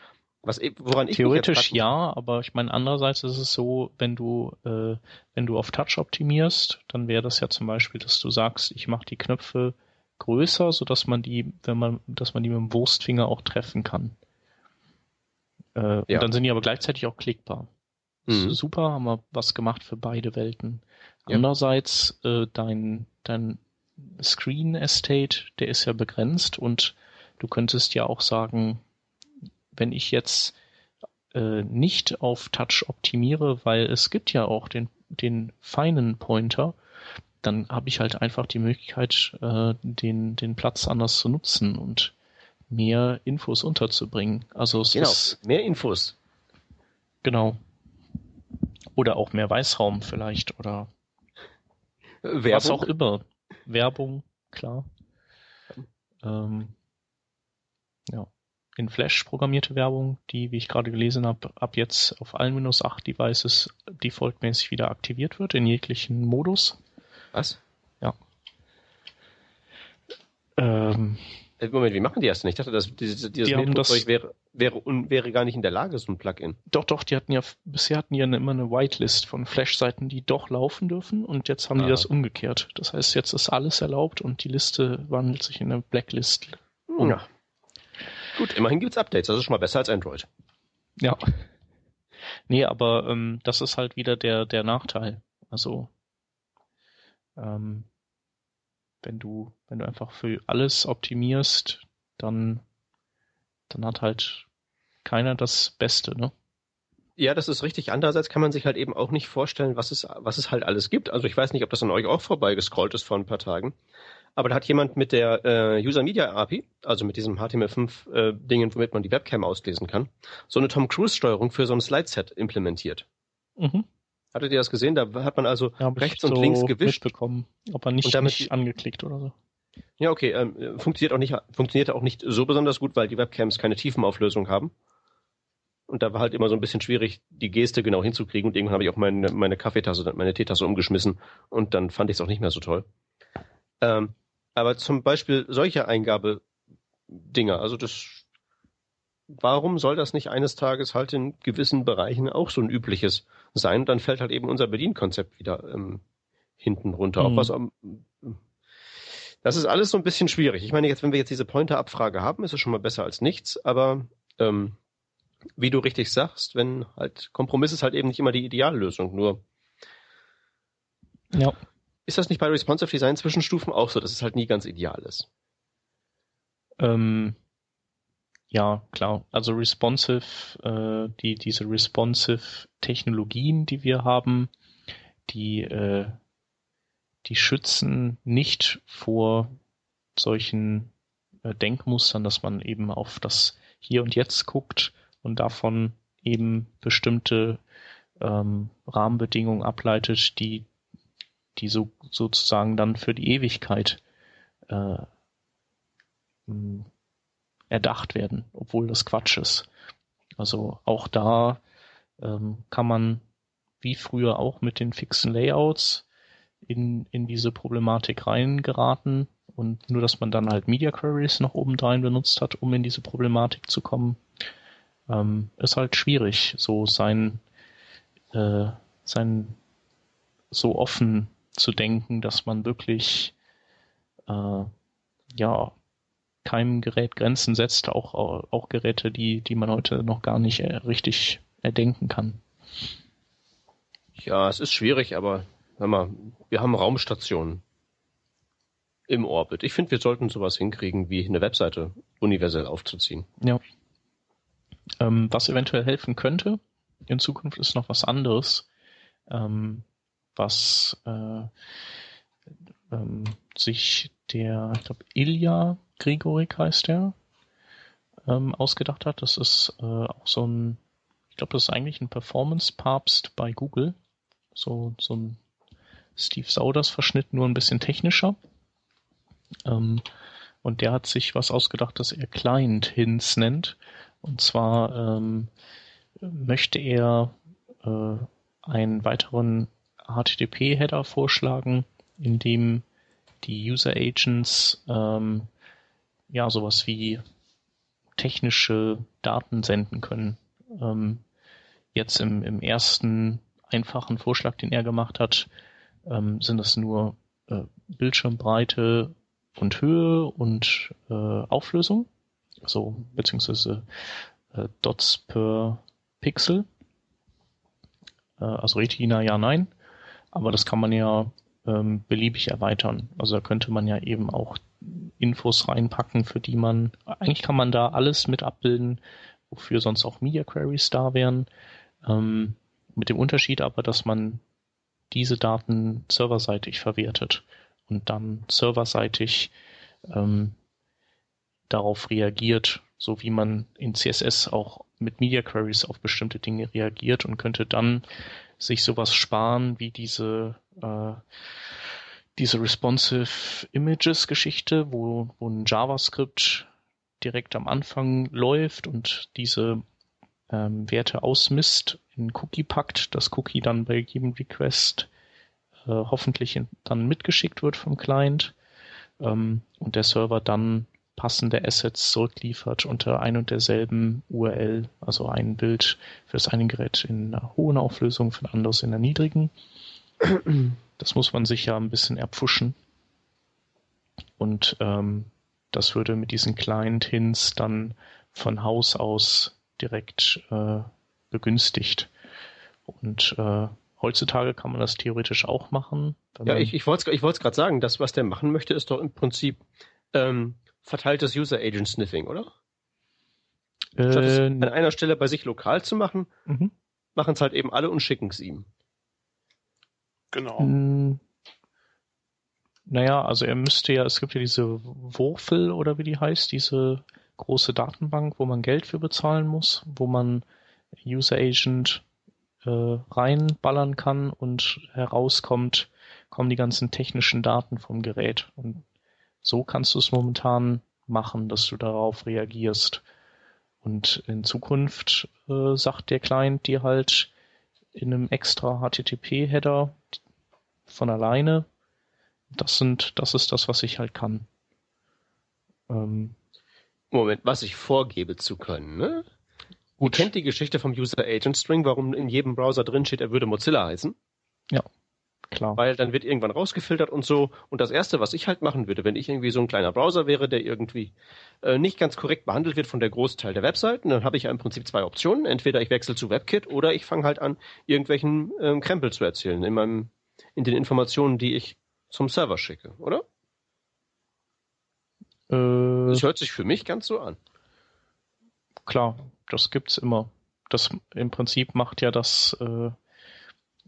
Was, woran ich Theoretisch ja, aber ich meine, andererseits ist es so, wenn du, äh, wenn du auf Touch optimierst, dann wäre das ja zum Beispiel, dass du sagst, ich mache die Knöpfe größer, so dass man die, wenn man, dass man die mit dem Wurstfinger auch treffen kann. Äh, Ja. Und dann sind die aber gleichzeitig auch klickbar. Mhm. Super, haben wir was gemacht für beide Welten. Ja. Andererseits, äh, dein, dein Screen Estate, der ist ja begrenzt und du könntest ja auch sagen, wenn ich jetzt äh, nicht auf Touch optimiere, weil es gibt ja auch den, den feinen Pointer, dann habe ich halt einfach die Möglichkeit, äh, den, den Platz anders zu nutzen und mehr Infos unterzubringen. Also es Genau, ist mehr Infos. genau. Oder auch mehr Weißraum vielleicht oder Äh, was Werbung. auch immer. Werbung, klar. Ähm, ja. In Flash programmierte Werbung, die, wie ich gerade gelesen habe, ab jetzt auf allen Windows 8 Devices defaultmäßig wieder aktiviert wird, in jeglichen Modus. Was? Ähm, Äh, Moment, wie machen die das denn? Ich dachte, dass dieses, dieses Die Metro-Zeug wäre, wäre, wäre gar nicht in der Lage, so ein Plugin. Doch, doch, die hatten ja, bisher hatten die ja immer eine Whitelist von Flash-Seiten, die doch laufen dürfen und jetzt haben Ah. die das umgekehrt. Das heißt, jetzt ist alles erlaubt und die Liste wandelt sich in eine Blacklist. Um. Ja. Gut, immerhin gibt's Updates. Das ist schon mal besser als Android. Ja. Nee, aber ähm, das ist halt wieder der, der Nachteil. Also, ähm, wenn du, wenn du einfach für alles optimierst, dann, dann hat halt keiner das Beste, ne? Ja, das ist richtig. Andererseits kann man sich halt eben auch nicht vorstellen, was es, was es halt alles gibt. Also ich weiß nicht, ob das an euch auch vorbeigescrollt ist vor ein paar Tagen. Aber da hat jemand mit der äh, User Media API, also mit diesem HTML5 äh, womit man die Webcam auslesen kann, so eine Tom Cruise Steuerung für so ein Slide-Set implementiert. Mhm. Hattet ihr das gesehen? Da hat man also Ja, rechts und so links gewischt. mitbekommen, aber nicht, Und damit nicht angeklickt oder so. Ja, okay. Ähm, funktioniert auch nicht, funktioniert auch nicht so besonders gut, weil die Webcams keine Tiefenauflösung haben. Und da war halt immer so ein bisschen schwierig, die Geste genau hinzukriegen. Und irgendwann habe ich auch meine, meine Kaffeetasse, meine Teetasse umgeschmissen. Und dann fand ich es auch nicht mehr so toll. Ähm, aber zum Beispiel solche Eingabedinger, also das, warum soll das nicht eines Tages halt in gewissen Bereichen auch so ein übliches sein? Und dann fällt halt eben unser Bedienkonzept wieder ähm, hinten runter. Auch Mhm. was am, das ist alles so ein bisschen schwierig. Ich meine, jetzt, wenn wir jetzt diese Pointer-Abfrage haben, ist es schon mal besser als nichts, aber ähm, wie du richtig sagst, wenn halt Kompromiss ist halt eben nicht immer die Ideallösung. Nur Ja. Ist das nicht bei Responsive Design Zwischenstufen auch so, dass es halt nie ganz ideal ist? Ähm, ja, klar. Also responsive, äh, die, diese responsive Technologien, die wir haben, die, äh, die schützen nicht vor solchen äh, Denkmustern, dass man eben auf das Hier und Jetzt guckt und davon eben bestimmte ähm, Rahmenbedingungen ableitet, die, die so sozusagen dann für die Ewigkeit äh, mh, erdacht werden, obwohl das Quatsch ist. Also auch da ähm, kann man wie früher auch mit den fixen Layouts in, in diese Problematik reingeraten und nur, dass man dann halt Media Queries noch obendrein benutzt hat, um in diese Problematik zu kommen, ähm, ist halt schwierig, so sein, äh, sein so offen zu denken, dass man wirklich äh, ja keinem Gerät Grenzen setzt, auch, auch Geräte, die, die man heute noch gar nicht äh, richtig erdenken kann. Ja, es ist schwierig, aber hör mal, wir haben Raumstationen im Orbit. Ich finde, wir sollten sowas hinkriegen, wie eine Webseite universell aufzuziehen. Ja. Ähm, was eventuell helfen könnte in Zukunft ist noch was anderes, ähm, was äh, ähm, sich der, ich glaube, Ilja Grigorik heißt der, ähm, ausgedacht hat. Das ist äh, auch so ein, ich glaube, das ist eigentlich ein Performance-Papst bei Google. So, so ein Steve Sauders-Verschnitt, nur ein bisschen technischer. Ähm, und der hat sich was ausgedacht, das er Client Hints nennt. Und zwar ähm, möchte er äh, einen weiteren HTTP-Header vorschlagen, in dem die User Agents ähm, ja sowas wie technische Daten senden können. Ähm, jetzt im, im ersten einfachen Vorschlag, den er gemacht hat, ähm, sind das nur äh, Bildschirmbreite und Höhe und äh, Auflösung, also beziehungsweise äh, Dots per Pixel. Äh, also Retina ja, nein. Aber das kann man ja ähm, beliebig erweitern. Also da könnte man ja eben auch Infos reinpacken, für die man, eigentlich kann man da alles mit abbilden, wofür sonst auch Media Queries da wären. Ähm, mit dem Unterschied aber, dass man diese Daten serverseitig verwertet und dann serverseitig ähm, darauf reagiert, so wie man in CSS auch mit Media Queries auf bestimmte Dinge reagiert und könnte dann sich sowas sparen wie diese äh, diese responsive Images Geschichte, wo, wo ein JavaScript direkt am Anfang läuft und diese ähm, Werte ausmisst, in Cookie packt, das Cookie dann bei jedem Request äh, hoffentlich in, dann mitgeschickt wird vom Client ähm, und der Server dann passende Assets zurückliefert unter ein und derselben URL, also ein Bild für das eine Gerät in einer hohen Auflösung, für ein anderes in einer niedrigen. Das muss man sich ja ein bisschen erpfuschen. Und ähm, das würde mit diesen Client-Hints dann von Haus aus direkt äh, begünstigt. Und äh, heutzutage kann man das theoretisch auch machen. Ja, ich, ich wollte es ich gerade sagen, das, was der machen möchte, ist doch im Prinzip ähm, verteiltes User Agent Sniffing, oder? Äh, Statt es an einer Stelle bei sich lokal zu machen, mhm. machen es halt eben alle und schicken es ihm. Genau. Hm, naja, also er müsste ja, es gibt ja diese Wurfel oder wie die heißt, diese große Datenbank, wo man Geld für bezahlen muss, wo man User Agent äh, reinballern kann und herauskommt, kommen die ganzen technischen Daten vom Gerät. Und so kannst du es momentan machen, dass du darauf reagierst. Und in Zukunft äh, sagt der Client dir halt in einem extra HTTP-Header von alleine, das sind, das ist das, was ich halt kann. Ähm, Moment, was ich vorgebe zu können, ne? Gut. Ihr kennt die Geschichte vom User Agent String, warum in jedem Browser drin steht, er würde Mozilla heißen? Ja, klar. Weil dann wird irgendwann rausgefiltert und so. Und das erste, was ich halt machen würde, wenn ich irgendwie so ein kleiner Browser wäre, der irgendwie äh, nicht ganz korrekt behandelt wird von der Großteil der Webseiten, dann habe ich ja im Prinzip zwei Optionen. Entweder ich wechsle zu WebKit oder ich fange halt an, irgendwelchen ähm, Krempel zu erzählen in meinem, in den Informationen, die ich zum Server schicke, oder? Äh, das hört sich für mich ganz so an. Klar, das gibt's immer. Das im Prinzip macht ja das äh,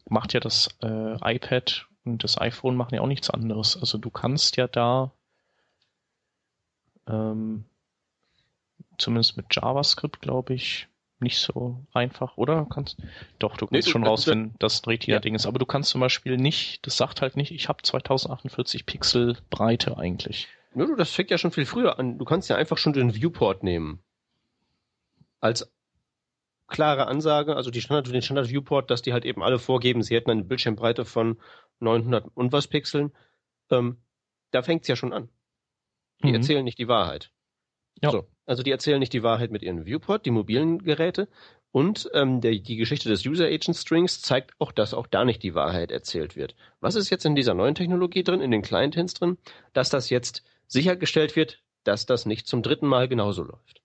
macht ja das äh, iPad und das iPhone machen ja auch nichts anderes. Also du kannst ja da ähm, zumindest mit JavaScript, glaube ich, nicht so einfach, oder? Kannst, doch, du kannst nee, schon du, rausfinden, dass es ein richtiger ja. Ding ist. Aber du kannst zum Beispiel nicht, das sagt halt nicht, ich habe 2048 Pixel Breite eigentlich. Du, das fängt ja schon viel früher an. Du kannst ja einfach schon den Viewport nehmen. Als klare Ansage, also die Standard, den Standard Viewport, dass die halt eben alle vorgeben, sie hätten eine Bildschirmbreite von 900 und was Pixeln. Ähm, da fängt's ja schon an. Die mhm. erzählen nicht die Wahrheit. Ja. So, also die erzählen nicht die Wahrheit mit ihren Viewport, die mobilen Geräte. Und ähm, der, die Geschichte des User Agent Strings zeigt auch, dass auch da nicht die Wahrheit erzählt wird. Was ist jetzt in dieser neuen Technologie drin, in den Client-Hints drin? Dass das jetzt sichergestellt wird, dass das nicht zum dritten Mal genauso läuft.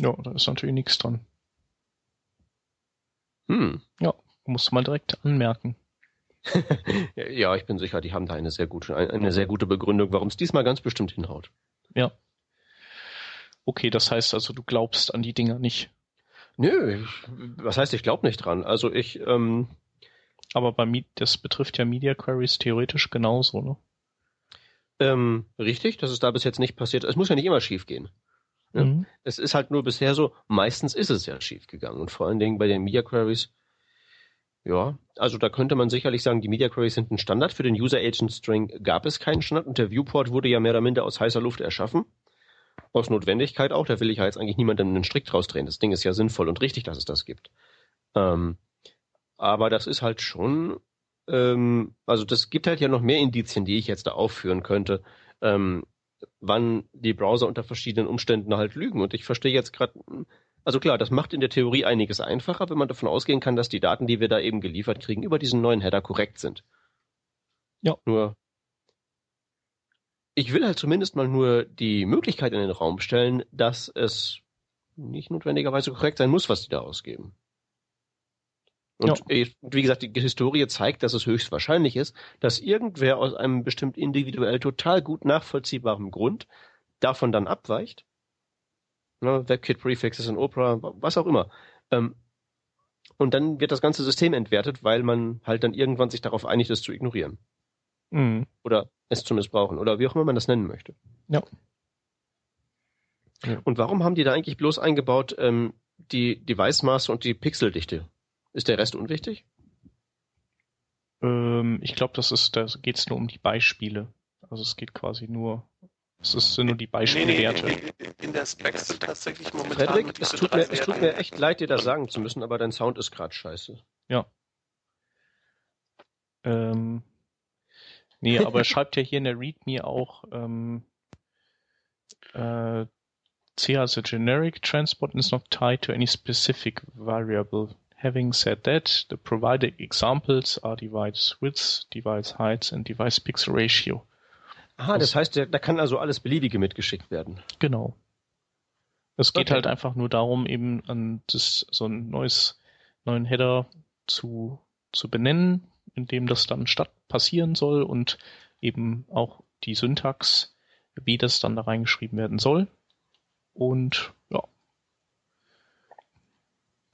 Ja, da ist natürlich nichts dran. Hm. Ja, musst du mal direkt anmerken. ja, ich bin sicher, die haben da eine sehr gute, eine sehr gute Begründung, warum es diesmal ganz bestimmt hinhaut. Ja. Okay, das heißt also, du glaubst an die Dinger nicht. Nö, was heißt, ich glaube nicht dran. Also ich, ähm, aber bei das betrifft ja Media Queries theoretisch genauso, ne? Ähm, richtig, das ist da bis jetzt nicht passiert. Es muss ja nicht immer schief gehen. Ne? Mhm. Es ist halt nur bisher so, meistens ist es ja schief gegangen. Und vor allen Dingen bei den Media Queries, ja, also da könnte man sicherlich sagen, die Media Queries sind ein Standard. Für den User Agent String gab es keinen Standard und der Viewport wurde ja mehr oder minder aus heißer Luft erschaffen. Aus Notwendigkeit auch. Da will ich ja jetzt eigentlich niemandem einen Strick draus drehen. Das Ding ist ja sinnvoll und richtig, dass es das gibt. Ähm, aber das ist halt schon, ähm, also das gibt halt ja noch mehr Indizien, die ich jetzt da aufführen könnte, ähm, wann die Browser unter verschiedenen Umständen halt lügen. Und ich verstehe jetzt gerade, also klar, das macht in der Theorie einiges einfacher, wenn man davon ausgehen kann, dass die Daten, die wir da eben geliefert kriegen, über diesen neuen Header korrekt sind. Ja. Nur, ich will halt zumindest mal nur die Möglichkeit in den Raum stellen, dass es nicht notwendigerweise korrekt sein muss, was die da ausgeben. Und ja. wie gesagt, die Historie zeigt, dass es höchstwahrscheinlich ist, dass irgendwer aus einem bestimmt individuell total gut nachvollziehbaren Grund davon dann abweicht. Ne, WebKit Prefixes in Opera, was auch immer. Ähm, und dann wird das ganze System entwertet, weil man halt dann irgendwann sich darauf einigt, es zu ignorieren. Mhm. Oder es zu missbrauchen. Oder wie auch immer man das nennen möchte. Ja. Und warum haben die da eigentlich bloß eingebaut ähm, die Device-Maße und die Pixeldichte? Ist der Rest unwichtig? Ähm, ich glaube, das ist, da geht es nur um die Beispiele. Also es geht quasi nur, es ist, sind nur die Beispielwerte. Nee, nee, in der Specs sind tatsächlich momentan. Frederik, es tut, mir, es tut mir echt leid, dir das sagen zu müssen, aber dein Sound ist gerade scheiße. Ja. Ähm, nee, aber er schreibt ja hier in der README auch, ähm, Uh, C as a generic transport is not tied to any specific variable. Having said that, the provided examples are device width, device height and device pixel ratio. Aha, das heißt, da kann also alles Beliebige mitgeschickt werden. Genau. Es geht Okay. halt einfach nur darum, eben an das, so ein neues, neuen Header zu, zu benennen, in dem das dann statt passieren soll und eben auch die Syntax, wie das dann da reingeschrieben werden soll. Und ja.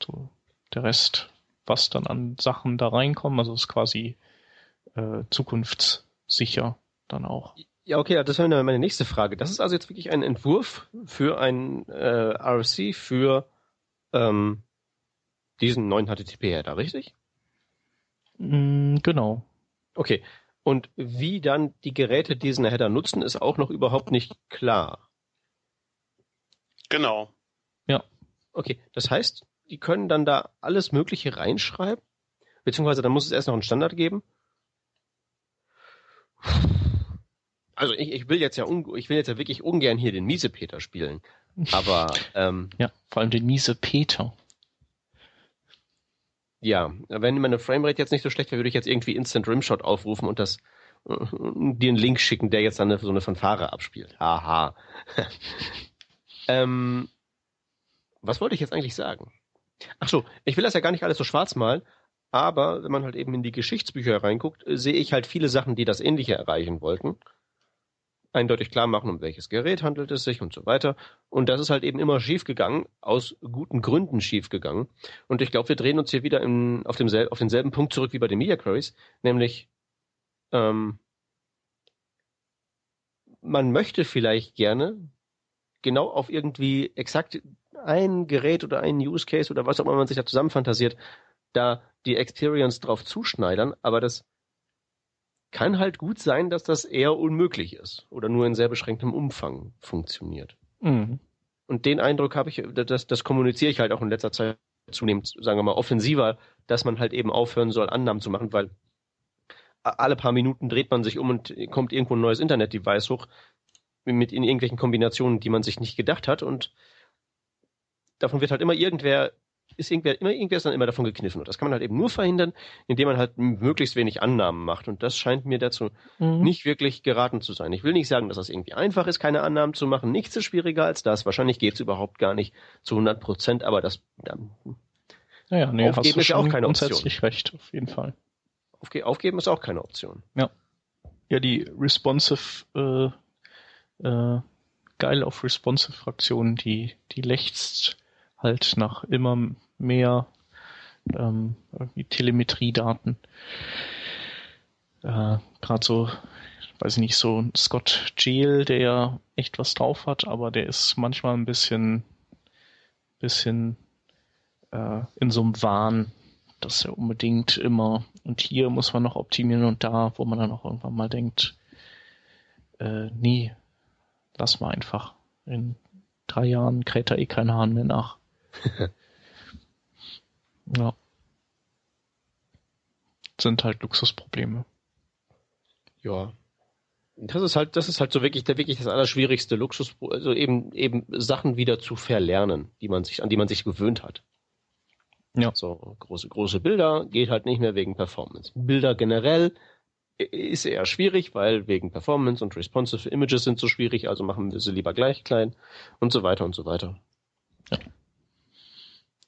So, der Rest, was dann an Sachen da reinkommen, also ist quasi äh, zukunftssicher dann auch. Ja, okay, das wäre meine nächste Frage. Das ist also jetzt wirklich ein Entwurf für ein äh, RFC für ähm, diesen neuen HTTP-Header, richtig? Mm, genau. Okay. Und wie dann die Geräte diesen Header nutzen, ist auch noch überhaupt nicht klar. Genau. Okay, das heißt, die können dann da alles Mögliche reinschreiben? Beziehungsweise dann muss es erst noch einen Standard geben? Also ich, ich will jetzt ja ich will jetzt ja wirklich ungern hier den Miesepeter spielen. Aber ähm, Ja, vor allem den miese Peter. ja, wenn meine Framerate jetzt nicht so schlecht wäre, würde ich jetzt irgendwie Instant Rimshot aufrufen und das äh, dir einen Link schicken, der jetzt dann eine, so eine Fanfare abspielt. Haha. ähm, was wollte ich jetzt eigentlich sagen? Ach so, ich will das ja gar nicht alles so schwarz malen, aber wenn man halt eben in die Geschichtsbücher reinguckt, äh, sehe ich halt viele Sachen, die das Ähnliche erreichen wollten. Eindeutig klar machen, um welches Gerät handelt es sich und so weiter. Und das ist halt eben immer schiefgegangen, aus guten Gründen schiefgegangen. Und ich glaube, wir drehen uns hier wieder in, auf, demsel auf denselben Punkt zurück wie bei den Media Queries, nämlich ähm, man möchte vielleicht gerne genau auf irgendwie exakt ein Gerät oder einen Use Case oder was auch immer man sich da zusammenfantasiert, da die Experience drauf zuschneidern, aber das kann halt gut sein, dass das eher unmöglich ist oder nur in sehr beschränktem Umfang funktioniert. Mhm. Und den Eindruck habe ich, das, das kommuniziere ich halt auch in letzter Zeit zunehmend, sagen wir mal, offensiver, dass man halt eben aufhören soll, Annahmen zu machen, weil alle paar Minuten dreht man sich um und kommt irgendwo ein neues Internet-Device hoch mit in irgendwelchen Kombinationen, die man sich nicht gedacht hat und davon wird halt immer irgendwer, ist irgendwer, immer irgendwer ist dann immer davon gekniffen und das kann man halt eben nur verhindern, indem man halt möglichst wenig Annahmen macht und das scheint mir dazu Mhm. nicht wirklich geraten zu sein. Ich will nicht sagen, dass das irgendwie einfach ist, keine Annahmen zu machen. Nichts ist schwieriger als das. Wahrscheinlich geht es überhaupt gar nicht zu 100 Prozent, aber das ja, Naja, nee, Aufgeben ist ja auch keine Option. grundsätzlich recht, auf jeden Fall. aufge aufgeben ist auch keine Option. Ja, die responsive, äh, äh, geil auf responsive Fraktionen, die, die lechzt halt nach immer mehr ähm, Telemetriedaten. Äh, Gerade so, weiß ich nicht, so ein Scott Jail, der ja echt was drauf hat, aber der ist manchmal ein bisschen, bisschen äh, in so einem Wahn, dass er unbedingt immer und hier muss man noch optimieren und da, wo man dann auch irgendwann mal denkt, äh, nee, lass mal einfach. In drei Jahren kräht da eh kein Hahn mehr nach. ja. Sind halt Luxusprobleme. Ja. Das ist halt, das ist halt so wirklich, der, wirklich das allerschwierigste Luxus, also eben, eben Sachen wieder zu verlernen, die man sich, an die man sich gewöhnt hat. Ja. So, große, große Bilder geht halt nicht mehr wegen Performance. Bilder generell ist eher schwierig, weil wegen Performance und responsive Images sind so schwierig, also machen wir sie lieber gleich klein und so weiter und so weiter.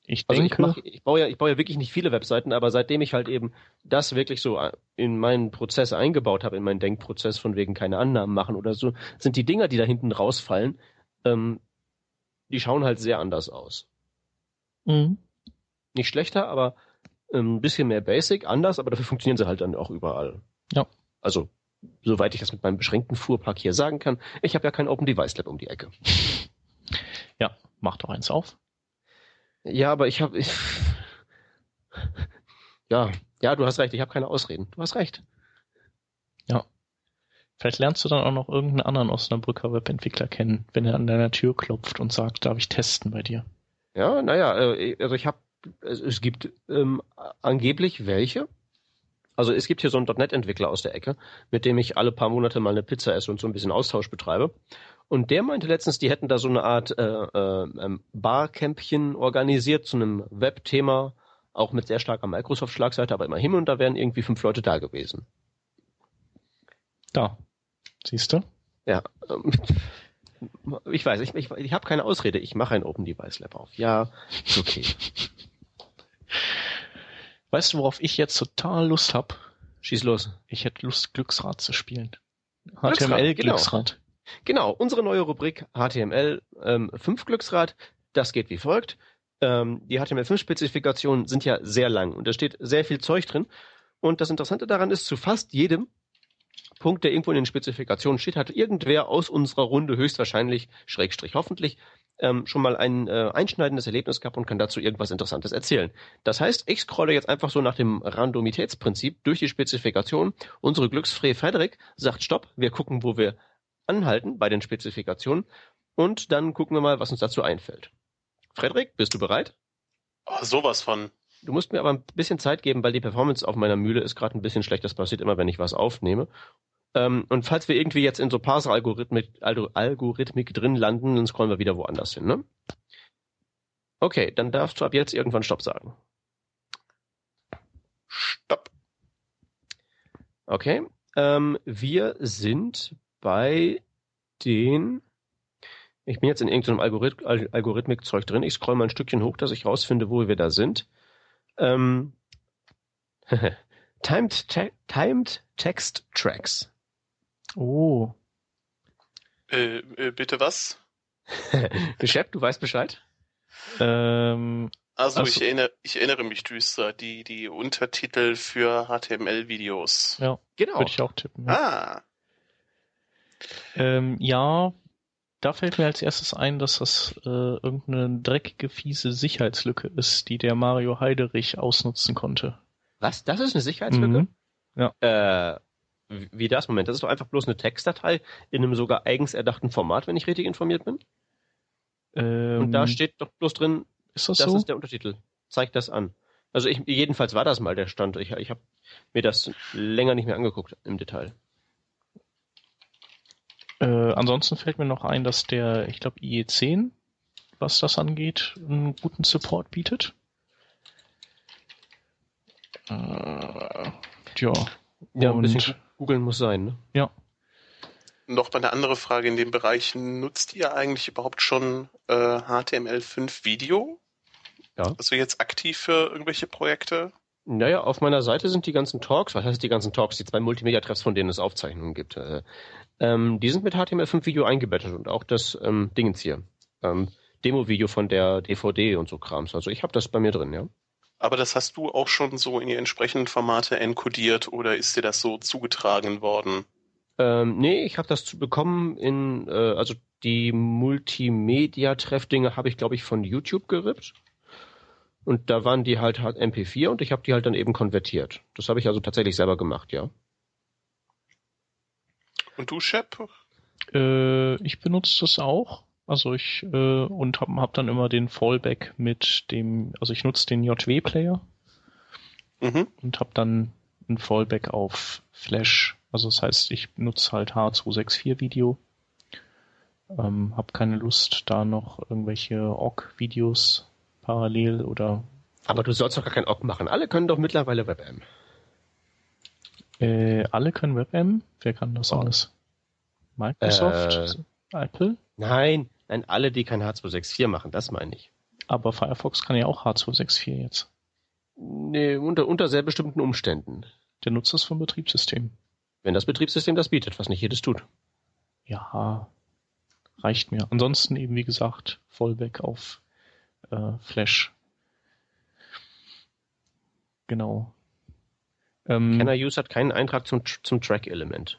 Ich Also ich, denke, mach, ich baue ja, ich baue ja wirklich nicht viele Webseiten, aber seitdem ich halt eben das wirklich so in meinen Prozess eingebaut habe, in meinen Denkprozess von wegen keine Annahmen machen oder so, sind die Dinger, die da hinten rausfallen, ähm, die schauen halt sehr anders aus. Mhm. Nicht schlechter, aber ähm, ein bisschen mehr basic, anders, aber dafür funktionieren sie halt dann auch überall. Ja. Also, soweit ich das mit meinem beschränkten Fuhrpark hier sagen kann, ich habe ja kein Open Device Lab um die Ecke. ja, mach doch eins auf. Ja, aber ich habe. Ja, ja, du hast recht, ich habe keine Ausreden. Du hast recht. Vielleicht lernst du dann auch noch irgendeinen anderen Osnabrücker Webentwickler kennen, wenn er an deiner Tür klopft und sagt, darf ich testen bei dir? Ja, naja, äh, also ich habe, es, es gibt ähm, angeblich welche. Also es gibt hier so einen .NET-Entwickler aus der Ecke, mit dem ich alle paar Monate mal eine Pizza esse und so ein bisschen Austausch betreibe. Und der meinte letztens, die hätten da so eine Art äh, äh, ähm, Barcampchen organisiert zu einem Webthema, auch mit sehr starker Microsoft-Schlagseite, aber immerhin und da wären irgendwie fünf Leute da gewesen. Da. Siehst du? Ja. Ähm, ich weiß, ich, ich, ich habe keine Ausrede. Ich mache ein Open Device Lab auf. Ja, okay. Weißt du, worauf ich jetzt total Lust hab? Schieß los. Ich hätte Lust, Glücksrad zu spielen. Glücksrad, HTML genau. Unsere neue Rubrik HTML ähm, 5 Glücksrad. Das geht wie folgt. Ähm, die HTML5-Spezifikationen sind ja sehr lang und da steht sehr viel Zeug drin. Und das Interessante daran ist, zu fast jedem Punkt, der irgendwo in den Spezifikationen steht, hat irgendwer aus unserer Runde höchstwahrscheinlich, Schrägstrich hoffentlich, ähm, schon mal ein äh, einschneidendes Erlebnis gehabt und kann dazu irgendwas Interessantes erzählen. Das heißt, ich scrolle jetzt einfach so nach dem Randomitätsprinzip durch die Spezifikation. Unsere Glücksfree Frederik sagt Stopp, wir gucken, wo wir anhalten bei den Spezifikationen und dann gucken wir mal, was uns dazu einfällt. Frederik, bist du bereit? Oh, sowas von. Du musst mir aber ein bisschen Zeit geben, weil die Performance auf meiner Mühle ist gerade ein bisschen schlecht. Das passiert immer, wenn ich was aufnehme. Ähm, und falls wir irgendwie jetzt in so Parser-Algorithmik Algo- Algorithmik drin landen, dann scrollen wir wieder woanders hin, ne? Okay, dann darfst du ab jetzt irgendwann Stopp sagen. Stopp. Okay. Ähm, wir sind bei den. Ich bin jetzt in irgendeinem Algorith Al Algorithmik-Zeug drin. Ich scroll mal ein Stückchen hoch, dass ich rausfinde, wo wir da sind. Ähm, timed, te timed Text Tracks. Oh. Äh, äh, bitte was? Shep, du weißt Bescheid? Ähm, Also Ach ich, erinnere, ich erinnere mich düster, die, die Untertitel für HTML-Videos. ja, Genau. würde ich auch tippen. Ja. Ah, Ähm, ja, da fällt mir als erstes ein, dass das äh, irgendeine dreckige, fiese Sicherheitslücke ist, die der Mario Heiderich ausnutzen konnte. Was? Das ist eine Sicherheitslücke? Mhm. Äh, wie wie das? Moment, das ist doch einfach bloß eine Textdatei in einem sogar eigens erdachten Format, wenn ich richtig informiert bin. Ähm, Und da steht doch bloß drin, ist das, das so? ist der Untertitel. Zeigt das an. Also ich, jedenfalls war das mal der Stand. Ich, ich habe mir das länger nicht mehr angeguckt im Detail. Äh, ansonsten fällt mir noch ein, dass der, ich glaube, IE10, was das angeht, einen guten Support bietet. Äh, tja. Ja, ein und, bisschen googeln muss sein. Ne? ja. noch mal eine andere Frage in dem Bereich. Nutzt ihr eigentlich überhaupt schon äh, HTML5 Video? Ja. Also jetzt aktiv für irgendwelche Projekte? Naja, auf meiner Seite sind die ganzen Talks, was heißt die ganzen Talks, die zwei Multimedia-Treffs, von denen es Aufzeichnungen gibt. Äh, ähm, die sind mit HTML5-Video eingebettet und auch das ähm, Dingens hier. Ähm, Demo-Video von der DVD und so Krams. Also ich habe das bei mir drin, ja. Aber das hast du auch schon so in die entsprechenden Formate encodiert oder ist dir das so zugetragen worden? Ähm, nee, ich habe das zu bekommen in, äh, also die Multimedia-Treff-Dinge habe ich, glaube ich, von YouTube gerippt. Und da waren die halt halt MP4 und ich habe die halt dann eben konvertiert. Das habe ich also tatsächlich selber gemacht, ja. Und du, Shep? Äh, ich benutze das auch. Also ich äh, und hab, hab dann immer den Fallback mit dem, also ich nutze den JW-Player Mhm. und habe dann ein Fallback auf Flash. Also das heißt, ich nutze halt H264 Video. Ähm, hab keine Lust, da noch irgendwelche OGG-Videos parallel oder Aber du sollst doch gar kein OGG machen. Alle können doch mittlerweile WebM. äh, alle können WebM. Wer kann das Oh. alles? Microsoft, Apple, Nein, nein, alle, die kein H264 machen, das meine ich. aber Firefox kann ja auch H264 jetzt. Nee, unter, unter sehr bestimmten Umständen. Der nutzt das vom Betriebssystem. Wenn das Betriebssystem das bietet, was nicht jedes tut. Ja, reicht mir. Ansonsten eben, wie gesagt, Fallback auf äh, Flash. Genau. Ähm, Kenner Use hat keinen Eintrag zum, zum Track-Element.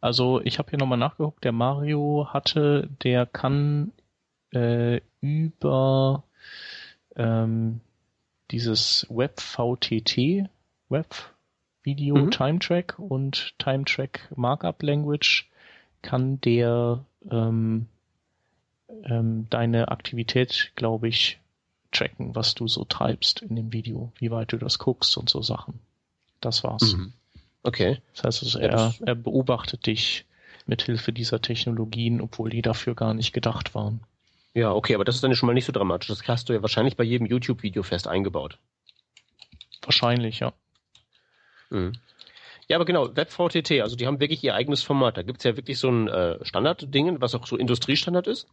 also ich habe hier nochmal nachgeguckt, der Mario hatte, der kann äh, über ähm, dieses WebVTT, Web Video Mhm. Time Track und Time Track Markup Language kann der ähm, ähm, deine Aktivität, glaube ich, tracken, was du so treibst in dem Video, wie weit du das guckst und so Sachen. Das war's. Okay. Das heißt, also Ja, er, er beobachtet dich mithilfe dieser Technologien, obwohl die dafür gar nicht gedacht waren. Ja, okay, aber das ist dann schon mal nicht so dramatisch. Das hast du ja wahrscheinlich bei jedem YouTube-Video fest eingebaut. Wahrscheinlich, ja. Mhm. Ja, aber genau, WebVTT, also die haben wirklich ihr eigenes Format. Da gibt's ja wirklich so ein äh, Standardding, was auch so Industriestandard ist.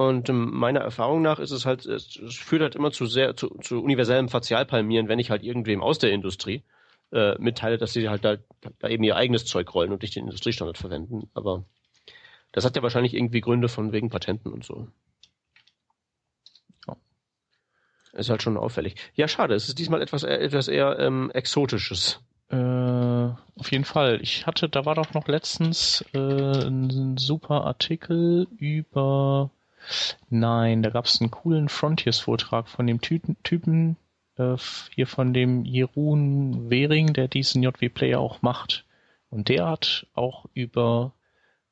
Und ähm, meiner Erfahrung nach ist es halt, es, führt halt immer zu sehr, zu, zu universellem Fazialpalmieren, wenn ich halt irgendwem aus der Industrie äh, mitteile, dass sie halt da, da eben ihr eigenes Zeug rollen und nicht den Industriestandard verwenden. Aber das hat ja wahrscheinlich irgendwie Gründe von wegen Patenten und so. Ja. Ist halt schon auffällig. Ja, schade, es ist diesmal etwas, äh, etwas eher ähm, Exotisches. Äh, auf jeden Fall. Ich hatte, da war doch noch letztens äh, ein super Artikel über Nein, da gab es einen coolen Frontiers-Vortrag von dem Typen, Typen äh, hier von dem Jeroen Wehring, der diesen JW-Player auch macht. Und der hat auch über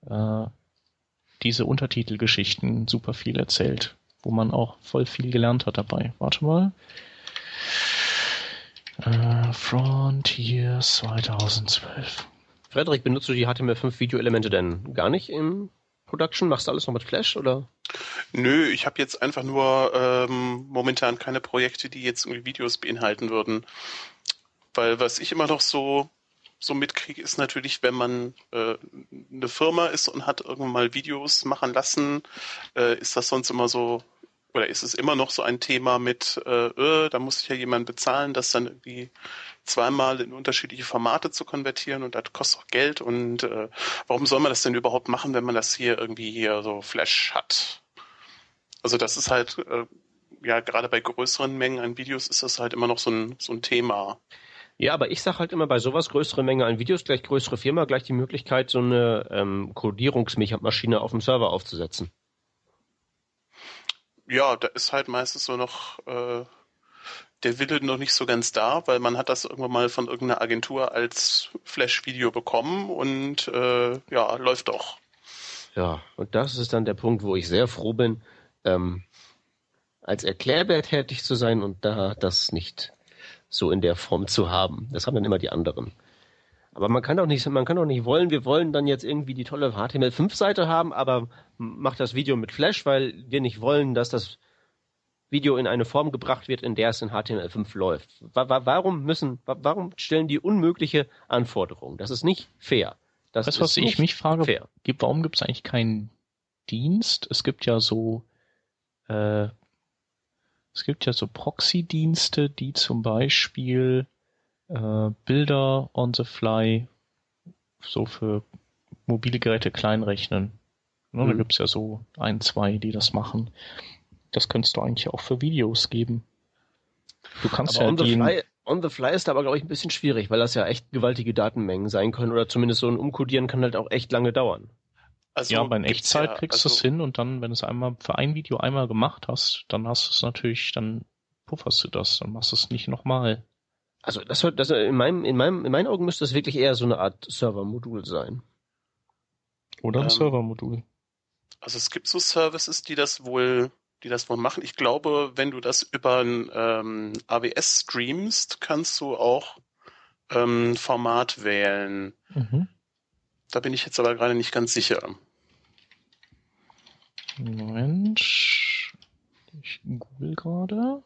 äh, diese Untertitelgeschichten super viel erzählt, wo man auch voll viel gelernt hat dabei. Warte mal. Äh, Frontiers 2012. Frederik, benutzt du die HTML5-Videoelemente denn gar nicht im Production? Machst du alles noch mit Flash oder? Nö, ich habe jetzt einfach nur ähm, momentan keine Projekte, die jetzt irgendwie Videos beinhalten würden. Weil was ich immer noch so so mitkriege, ist natürlich, wenn man äh, eine Firma ist und hat irgendwann mal Videos machen lassen, äh, ist das sonst immer so, oder ist es immer noch so ein Thema mit, äh, äh, da muss ich ja jemand bezahlen, das dann irgendwie zweimal in unterschiedliche Formate zu konvertieren und das kostet auch Geld und äh, warum soll man das denn überhaupt machen, wenn man das hier irgendwie hier so Flash hat? Also das ist halt, äh, ja, gerade bei größeren Mengen an Videos ist das halt immer noch so ein, so ein Thema. Ja, aber ich sage halt immer bei sowas größere Menge an Videos gleich größere Firma gleich die Möglichkeit, so eine ähm, Codierungsmaschine auf dem Server aufzusetzen. Ja, da ist halt meistens so noch äh, der Wille noch nicht so ganz da, weil man hat das irgendwann mal von irgendeiner Agentur als Flash-Video bekommen und äh, ja, läuft doch. Ja, und das ist dann der Punkt, wo ich sehr froh bin, ähm, als Erklärbär tätig zu sein und da das nicht so in der Form zu haben. Das haben dann immer die anderen. Aber man kann doch nicht, man kann doch nicht wollen, wir wollen dann jetzt irgendwie die tolle HTML5-Seite haben, aber macht das Video mit Flash, weil wir nicht wollen, dass das Video in eine Form gebracht wird, in der es in HTML5 läuft. Warum müssen, warum stellen die unmögliche Anforderungen? Das ist nicht fair. Das weißt, was ich mich frage, fair. warum gibt es eigentlich keinen Dienst? Es gibt ja so äh, es gibt ja so Proxy-Dienste, die zum Beispiel äh, Bilder on the fly so für mobile Geräte kleinrechnen. Ne, mhm. Da gibt's ja so ein, zwei, die das machen. Das könntest du eigentlich auch für Videos geben. Du kannst aber ja on the, fly, on the fly ist aber, glaube ich, ein bisschen schwierig, weil das ja echt gewaltige Datenmengen sein können oder zumindest so ein Umkodieren kann halt auch echt lange dauern. Also ja, aber in Echtzeit ja, kriegst also, du es hin und dann, wenn du es einmal für ein Video einmal gemacht hast, dann hast du es natürlich, dann pufferst du das, dann machst du es nicht nochmal. Also das, das in meinem, in meinem, in meinen Augen müsste das wirklich eher so eine Art Servermodul sein. Oder ein ähm, Servermodul. Also es gibt so Services, die das wohl, die das wohl machen. Ich glaube, wenn du das über ein ähm, AWS streamst, kannst du auch ähm, Format wählen. Mhm. Da bin ich jetzt aber gerade nicht ganz sicher. Moment. Ich google gerade.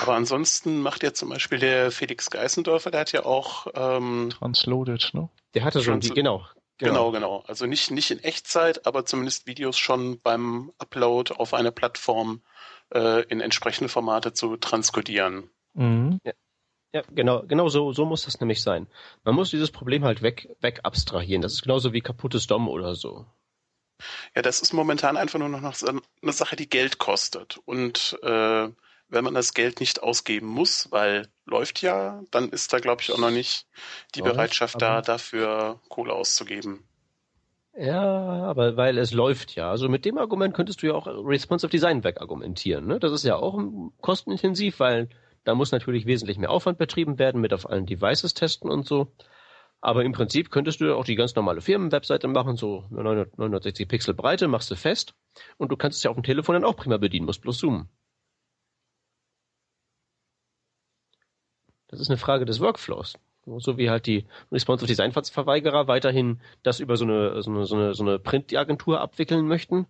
Aber ansonsten macht ja zum Beispiel der Felix Geißendorfer, der hat ja auch ähm, Transloaded, ne? Der hatte schon die, genau, genau. Genau, genau. Also nicht, nicht in Echtzeit, aber zumindest Videos schon beim Upload auf eine Plattform äh, in entsprechende Formate zu transkodieren. Mhm. Ja. Ja, genau, genau so, so muss das nämlich sein. Man muss dieses Problem halt weg, weg abstrahieren. Das ist genauso wie kaputtes DOM oder so. Ja, das ist momentan einfach nur noch eine Sache, die Geld kostet. Und äh, wenn man das Geld nicht ausgeben muss, weil läuft ja, dann ist da, glaube ich, auch noch nicht die läuft, Bereitschaft da, dafür Kohle auszugeben. Ja, aber weil es läuft ja. Also mit dem Argument könntest du ja auch Responsive Design wegargumentieren. Ne? Das ist ja auch kostenintensiv, weil da muss natürlich wesentlich mehr Aufwand betrieben werden mit auf allen Devices testen und so. Aber im Prinzip könntest du auch die ganz normale Firmenwebseite machen, so 960 Pixel Breite, machst du fest und du kannst es ja auf dem Telefon dann auch prima bedienen, musst bloß zoomen. Das ist eine Frage des Workflows. So wie halt die Responsive Design Verweigerer weiterhin das über so eine, so eine, so eine, so eine Print-Agentur abwickeln möchten,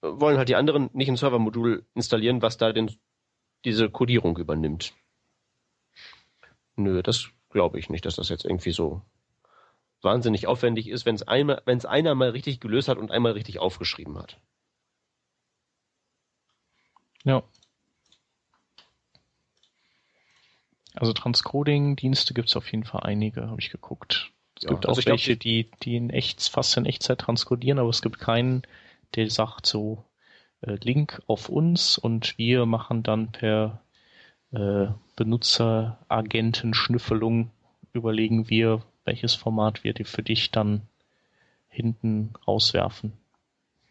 wollen halt die anderen nicht ein Servermodul installieren, was da den, diese Codierung übernimmt. Nö, das glaube ich nicht, dass das jetzt irgendwie so wahnsinnig aufwendig ist, wenn es einmal, wenn es einer mal richtig gelöst hat und einmal richtig aufgeschrieben hat. Ja. Also Transcoding-Dienste gibt es auf jeden Fall einige, habe ich geguckt. Es ja, gibt also auch welche, glaub, die, die in echt, fast in Echtzeit transkodieren, aber es gibt keinen, der sagt so, äh, Link auf uns und wir machen dann per äh, Benutzeragentenschnüffelung überlegen wir, welches Format wir für dich dann hinten rauswerfen.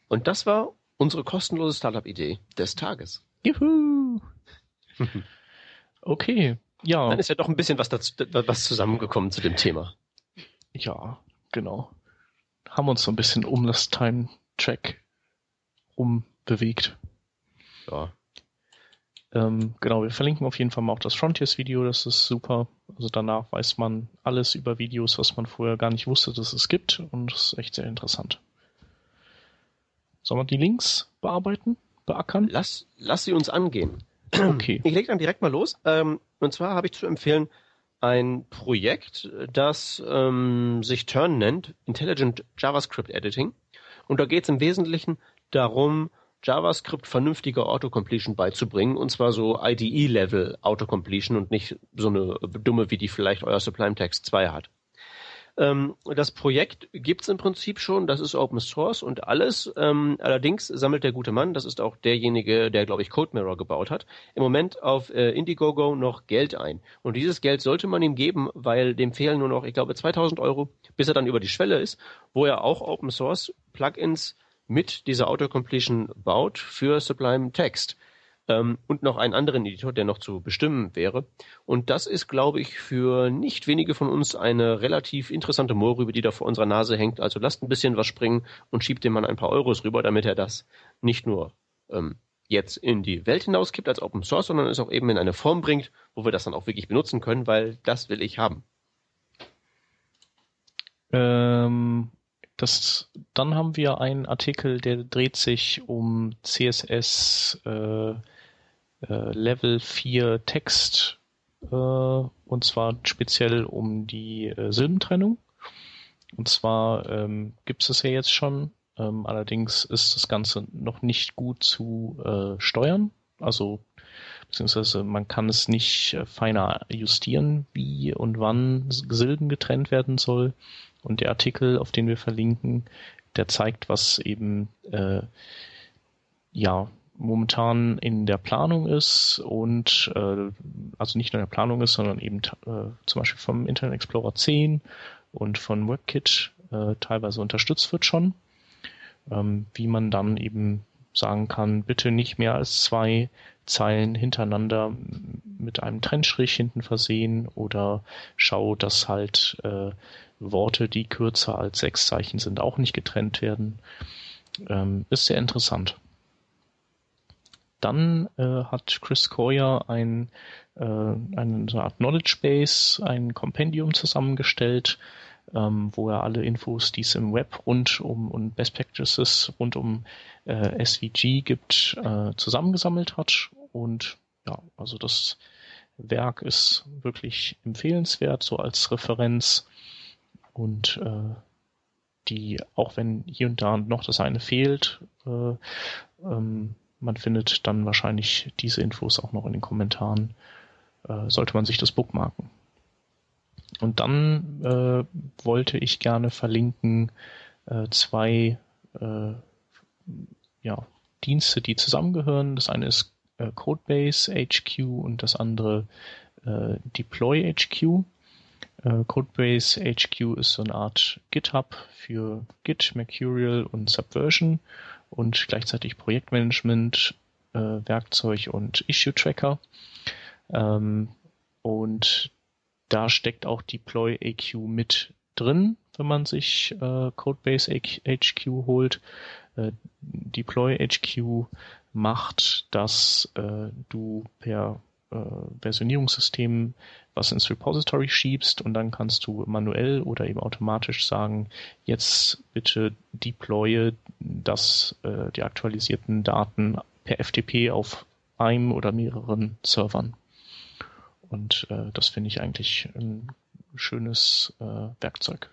Und das war unsere kostenlose Startup-Idee des Tages. Juhu! okay, ja. Dann ist ja doch ein bisschen was, dazu, was zusammengekommen zu dem Thema. Ja, genau. Haben uns so ein bisschen um das Time-Track rumbewegt. Ja. Ähm, genau, wir verlinken auf jeden Fall mal auch das Frontiers-Video, das ist super. Also danach weiß man alles über Videos, was man vorher gar nicht wusste, dass es gibt und das ist echt sehr interessant. Sollen wir die Links bearbeiten, beackern? Lass, lass sie uns angehen. Okay. Ich lege dann direkt mal los. Ähm, und zwar habe ich zu empfehlen ein Projekt, das ähm, sich Turn nennt, Intelligent JavaScript Editing. Und da geht es im Wesentlichen darum, JavaScript vernünftiger Autocompletion beizubringen, und zwar so IDE-Level Autocompletion und nicht so eine dumme, wie die vielleicht euer Sublime Text 2 hat. Ähm, das Projekt gibt's im Prinzip schon, das ist Open Source und alles. Ähm, allerdings sammelt der gute Mann, das ist auch derjenige, der, glaube ich, CodeMirror gebaut hat, im Moment auf äh, Indiegogo noch Geld ein. Und dieses Geld sollte man ihm geben, weil dem fehlen nur noch, ich glaube, 2000 Euro, bis er dann über die Schwelle ist, wo er auch Open Source Plugins mit dieser Autocompletion baut für Sublime Text ähm, und noch einen anderen Editor, der noch zu bestimmen wäre. Und das ist, glaube ich, für nicht wenige von uns eine relativ interessante Mohrrübe, die da vor unserer Nase hängt. Also lasst ein bisschen was springen und schiebt dem Mann ein paar Euros rüber, damit er das nicht nur ähm, jetzt in die Welt hinauskippt als Open Source, sondern es auch eben in eine Form bringt, wo wir das dann auch wirklich benutzen können, weil das will ich haben. Ähm, das, dann haben wir einen Artikel, der dreht sich um CSS äh, Level 4 Text äh, und zwar speziell um die äh, Silbentrennung. Und zwar ähm, gibt es ja jetzt schon, ähm, allerdings ist das Ganze noch nicht gut zu äh, steuern. Also beziehungsweise man kann es nicht äh, feiner justieren, wie und wann Silben getrennt werden soll. Und der Artikel, auf den wir verlinken, der zeigt, was eben äh, ja momentan in der Planung ist und äh, also nicht nur in der Planung ist, sondern eben äh, zum Beispiel vom Internet Explorer 10 und von WebKit äh, teilweise unterstützt wird schon, ähm, wie man dann eben sagen kann, bitte nicht mehr als zwei Zeilen hintereinander mit einem Trennstrich hinten versehen oder schau, dass halt äh, Worte, die kürzer als sechs Zeichen sind, auch nicht getrennt werden. Ähm, ist sehr interessant. Dann äh, hat Chris Coyer ein, äh, eine Art Knowledge Base, ein Kompendium zusammengestellt, ähm, wo er alle Infos, die es im Web rund um und Best Practices rund um äh, SVG gibt, äh, zusammengesammelt hat. Und ja, also das Werk ist wirklich empfehlenswert, so als Referenz. Und äh, die, auch wenn hier und da noch das eine fehlt, äh, ähm, man findet dann wahrscheinlich diese Infos auch noch in den Kommentaren, äh, sollte man sich das bookmarken. Und dann äh, wollte ich gerne verlinken äh, zwei äh, ja, Dienste, die zusammengehören. Das eine ist äh, Codebase HQ und das andere äh, Deploy HQ. Codebase HQ ist so eine Art GitHub für Git, Mercurial und Subversion und gleichzeitig Projektmanagement, äh, Werkzeug und Issue Tracker. Ähm, und da steckt auch Deploy AQ mit drin, wenn man sich äh, Codebase HQ holt. Äh, Deploy HQ macht, dass äh, du per äh, Versionierungssystem was ins Repository schiebst und dann kannst du manuell oder eben automatisch sagen, jetzt bitte deploye das, äh, die aktualisierten Daten per FTP auf einem oder mehreren Servern. Und äh, das finde ich eigentlich ein schönes äh, Werkzeug.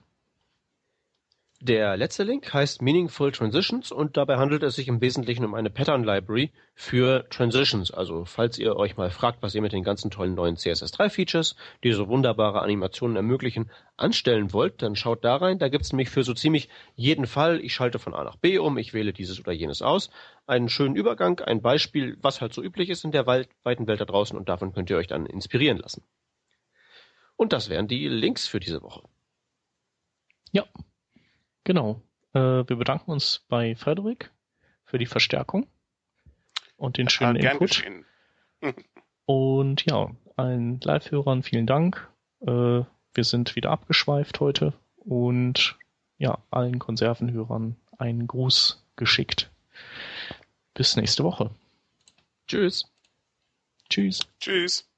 Der letzte Link heißt Meaningful Transitions und dabei handelt es sich im Wesentlichen um eine Pattern Library für Transitions. Also falls ihr euch mal fragt, was ihr mit den ganzen tollen neuen CSS3 Features, die so wunderbare Animationen ermöglichen, anstellen wollt, dann schaut da rein. Da gibt es nämlich für so ziemlich jeden Fall, ich schalte von A nach B um, ich wähle dieses oder jenes aus, einen schönen Übergang, ein Beispiel, was halt so üblich ist in der weiten Welt da draußen und davon könnt ihr euch dann inspirieren lassen. Und das wären die Links für diese Woche. Ja, Genau. Äh, wir bedanken uns bei Frederik für die Verstärkung und den schönen ja, Input. und ja, allen Live-Hörern vielen Dank. Äh, wir sind wieder abgeschweift heute und ja, allen Konservenhörern einen Gruß geschickt. Bis nächste Woche. Tschüss. Tschüss. Tschüss.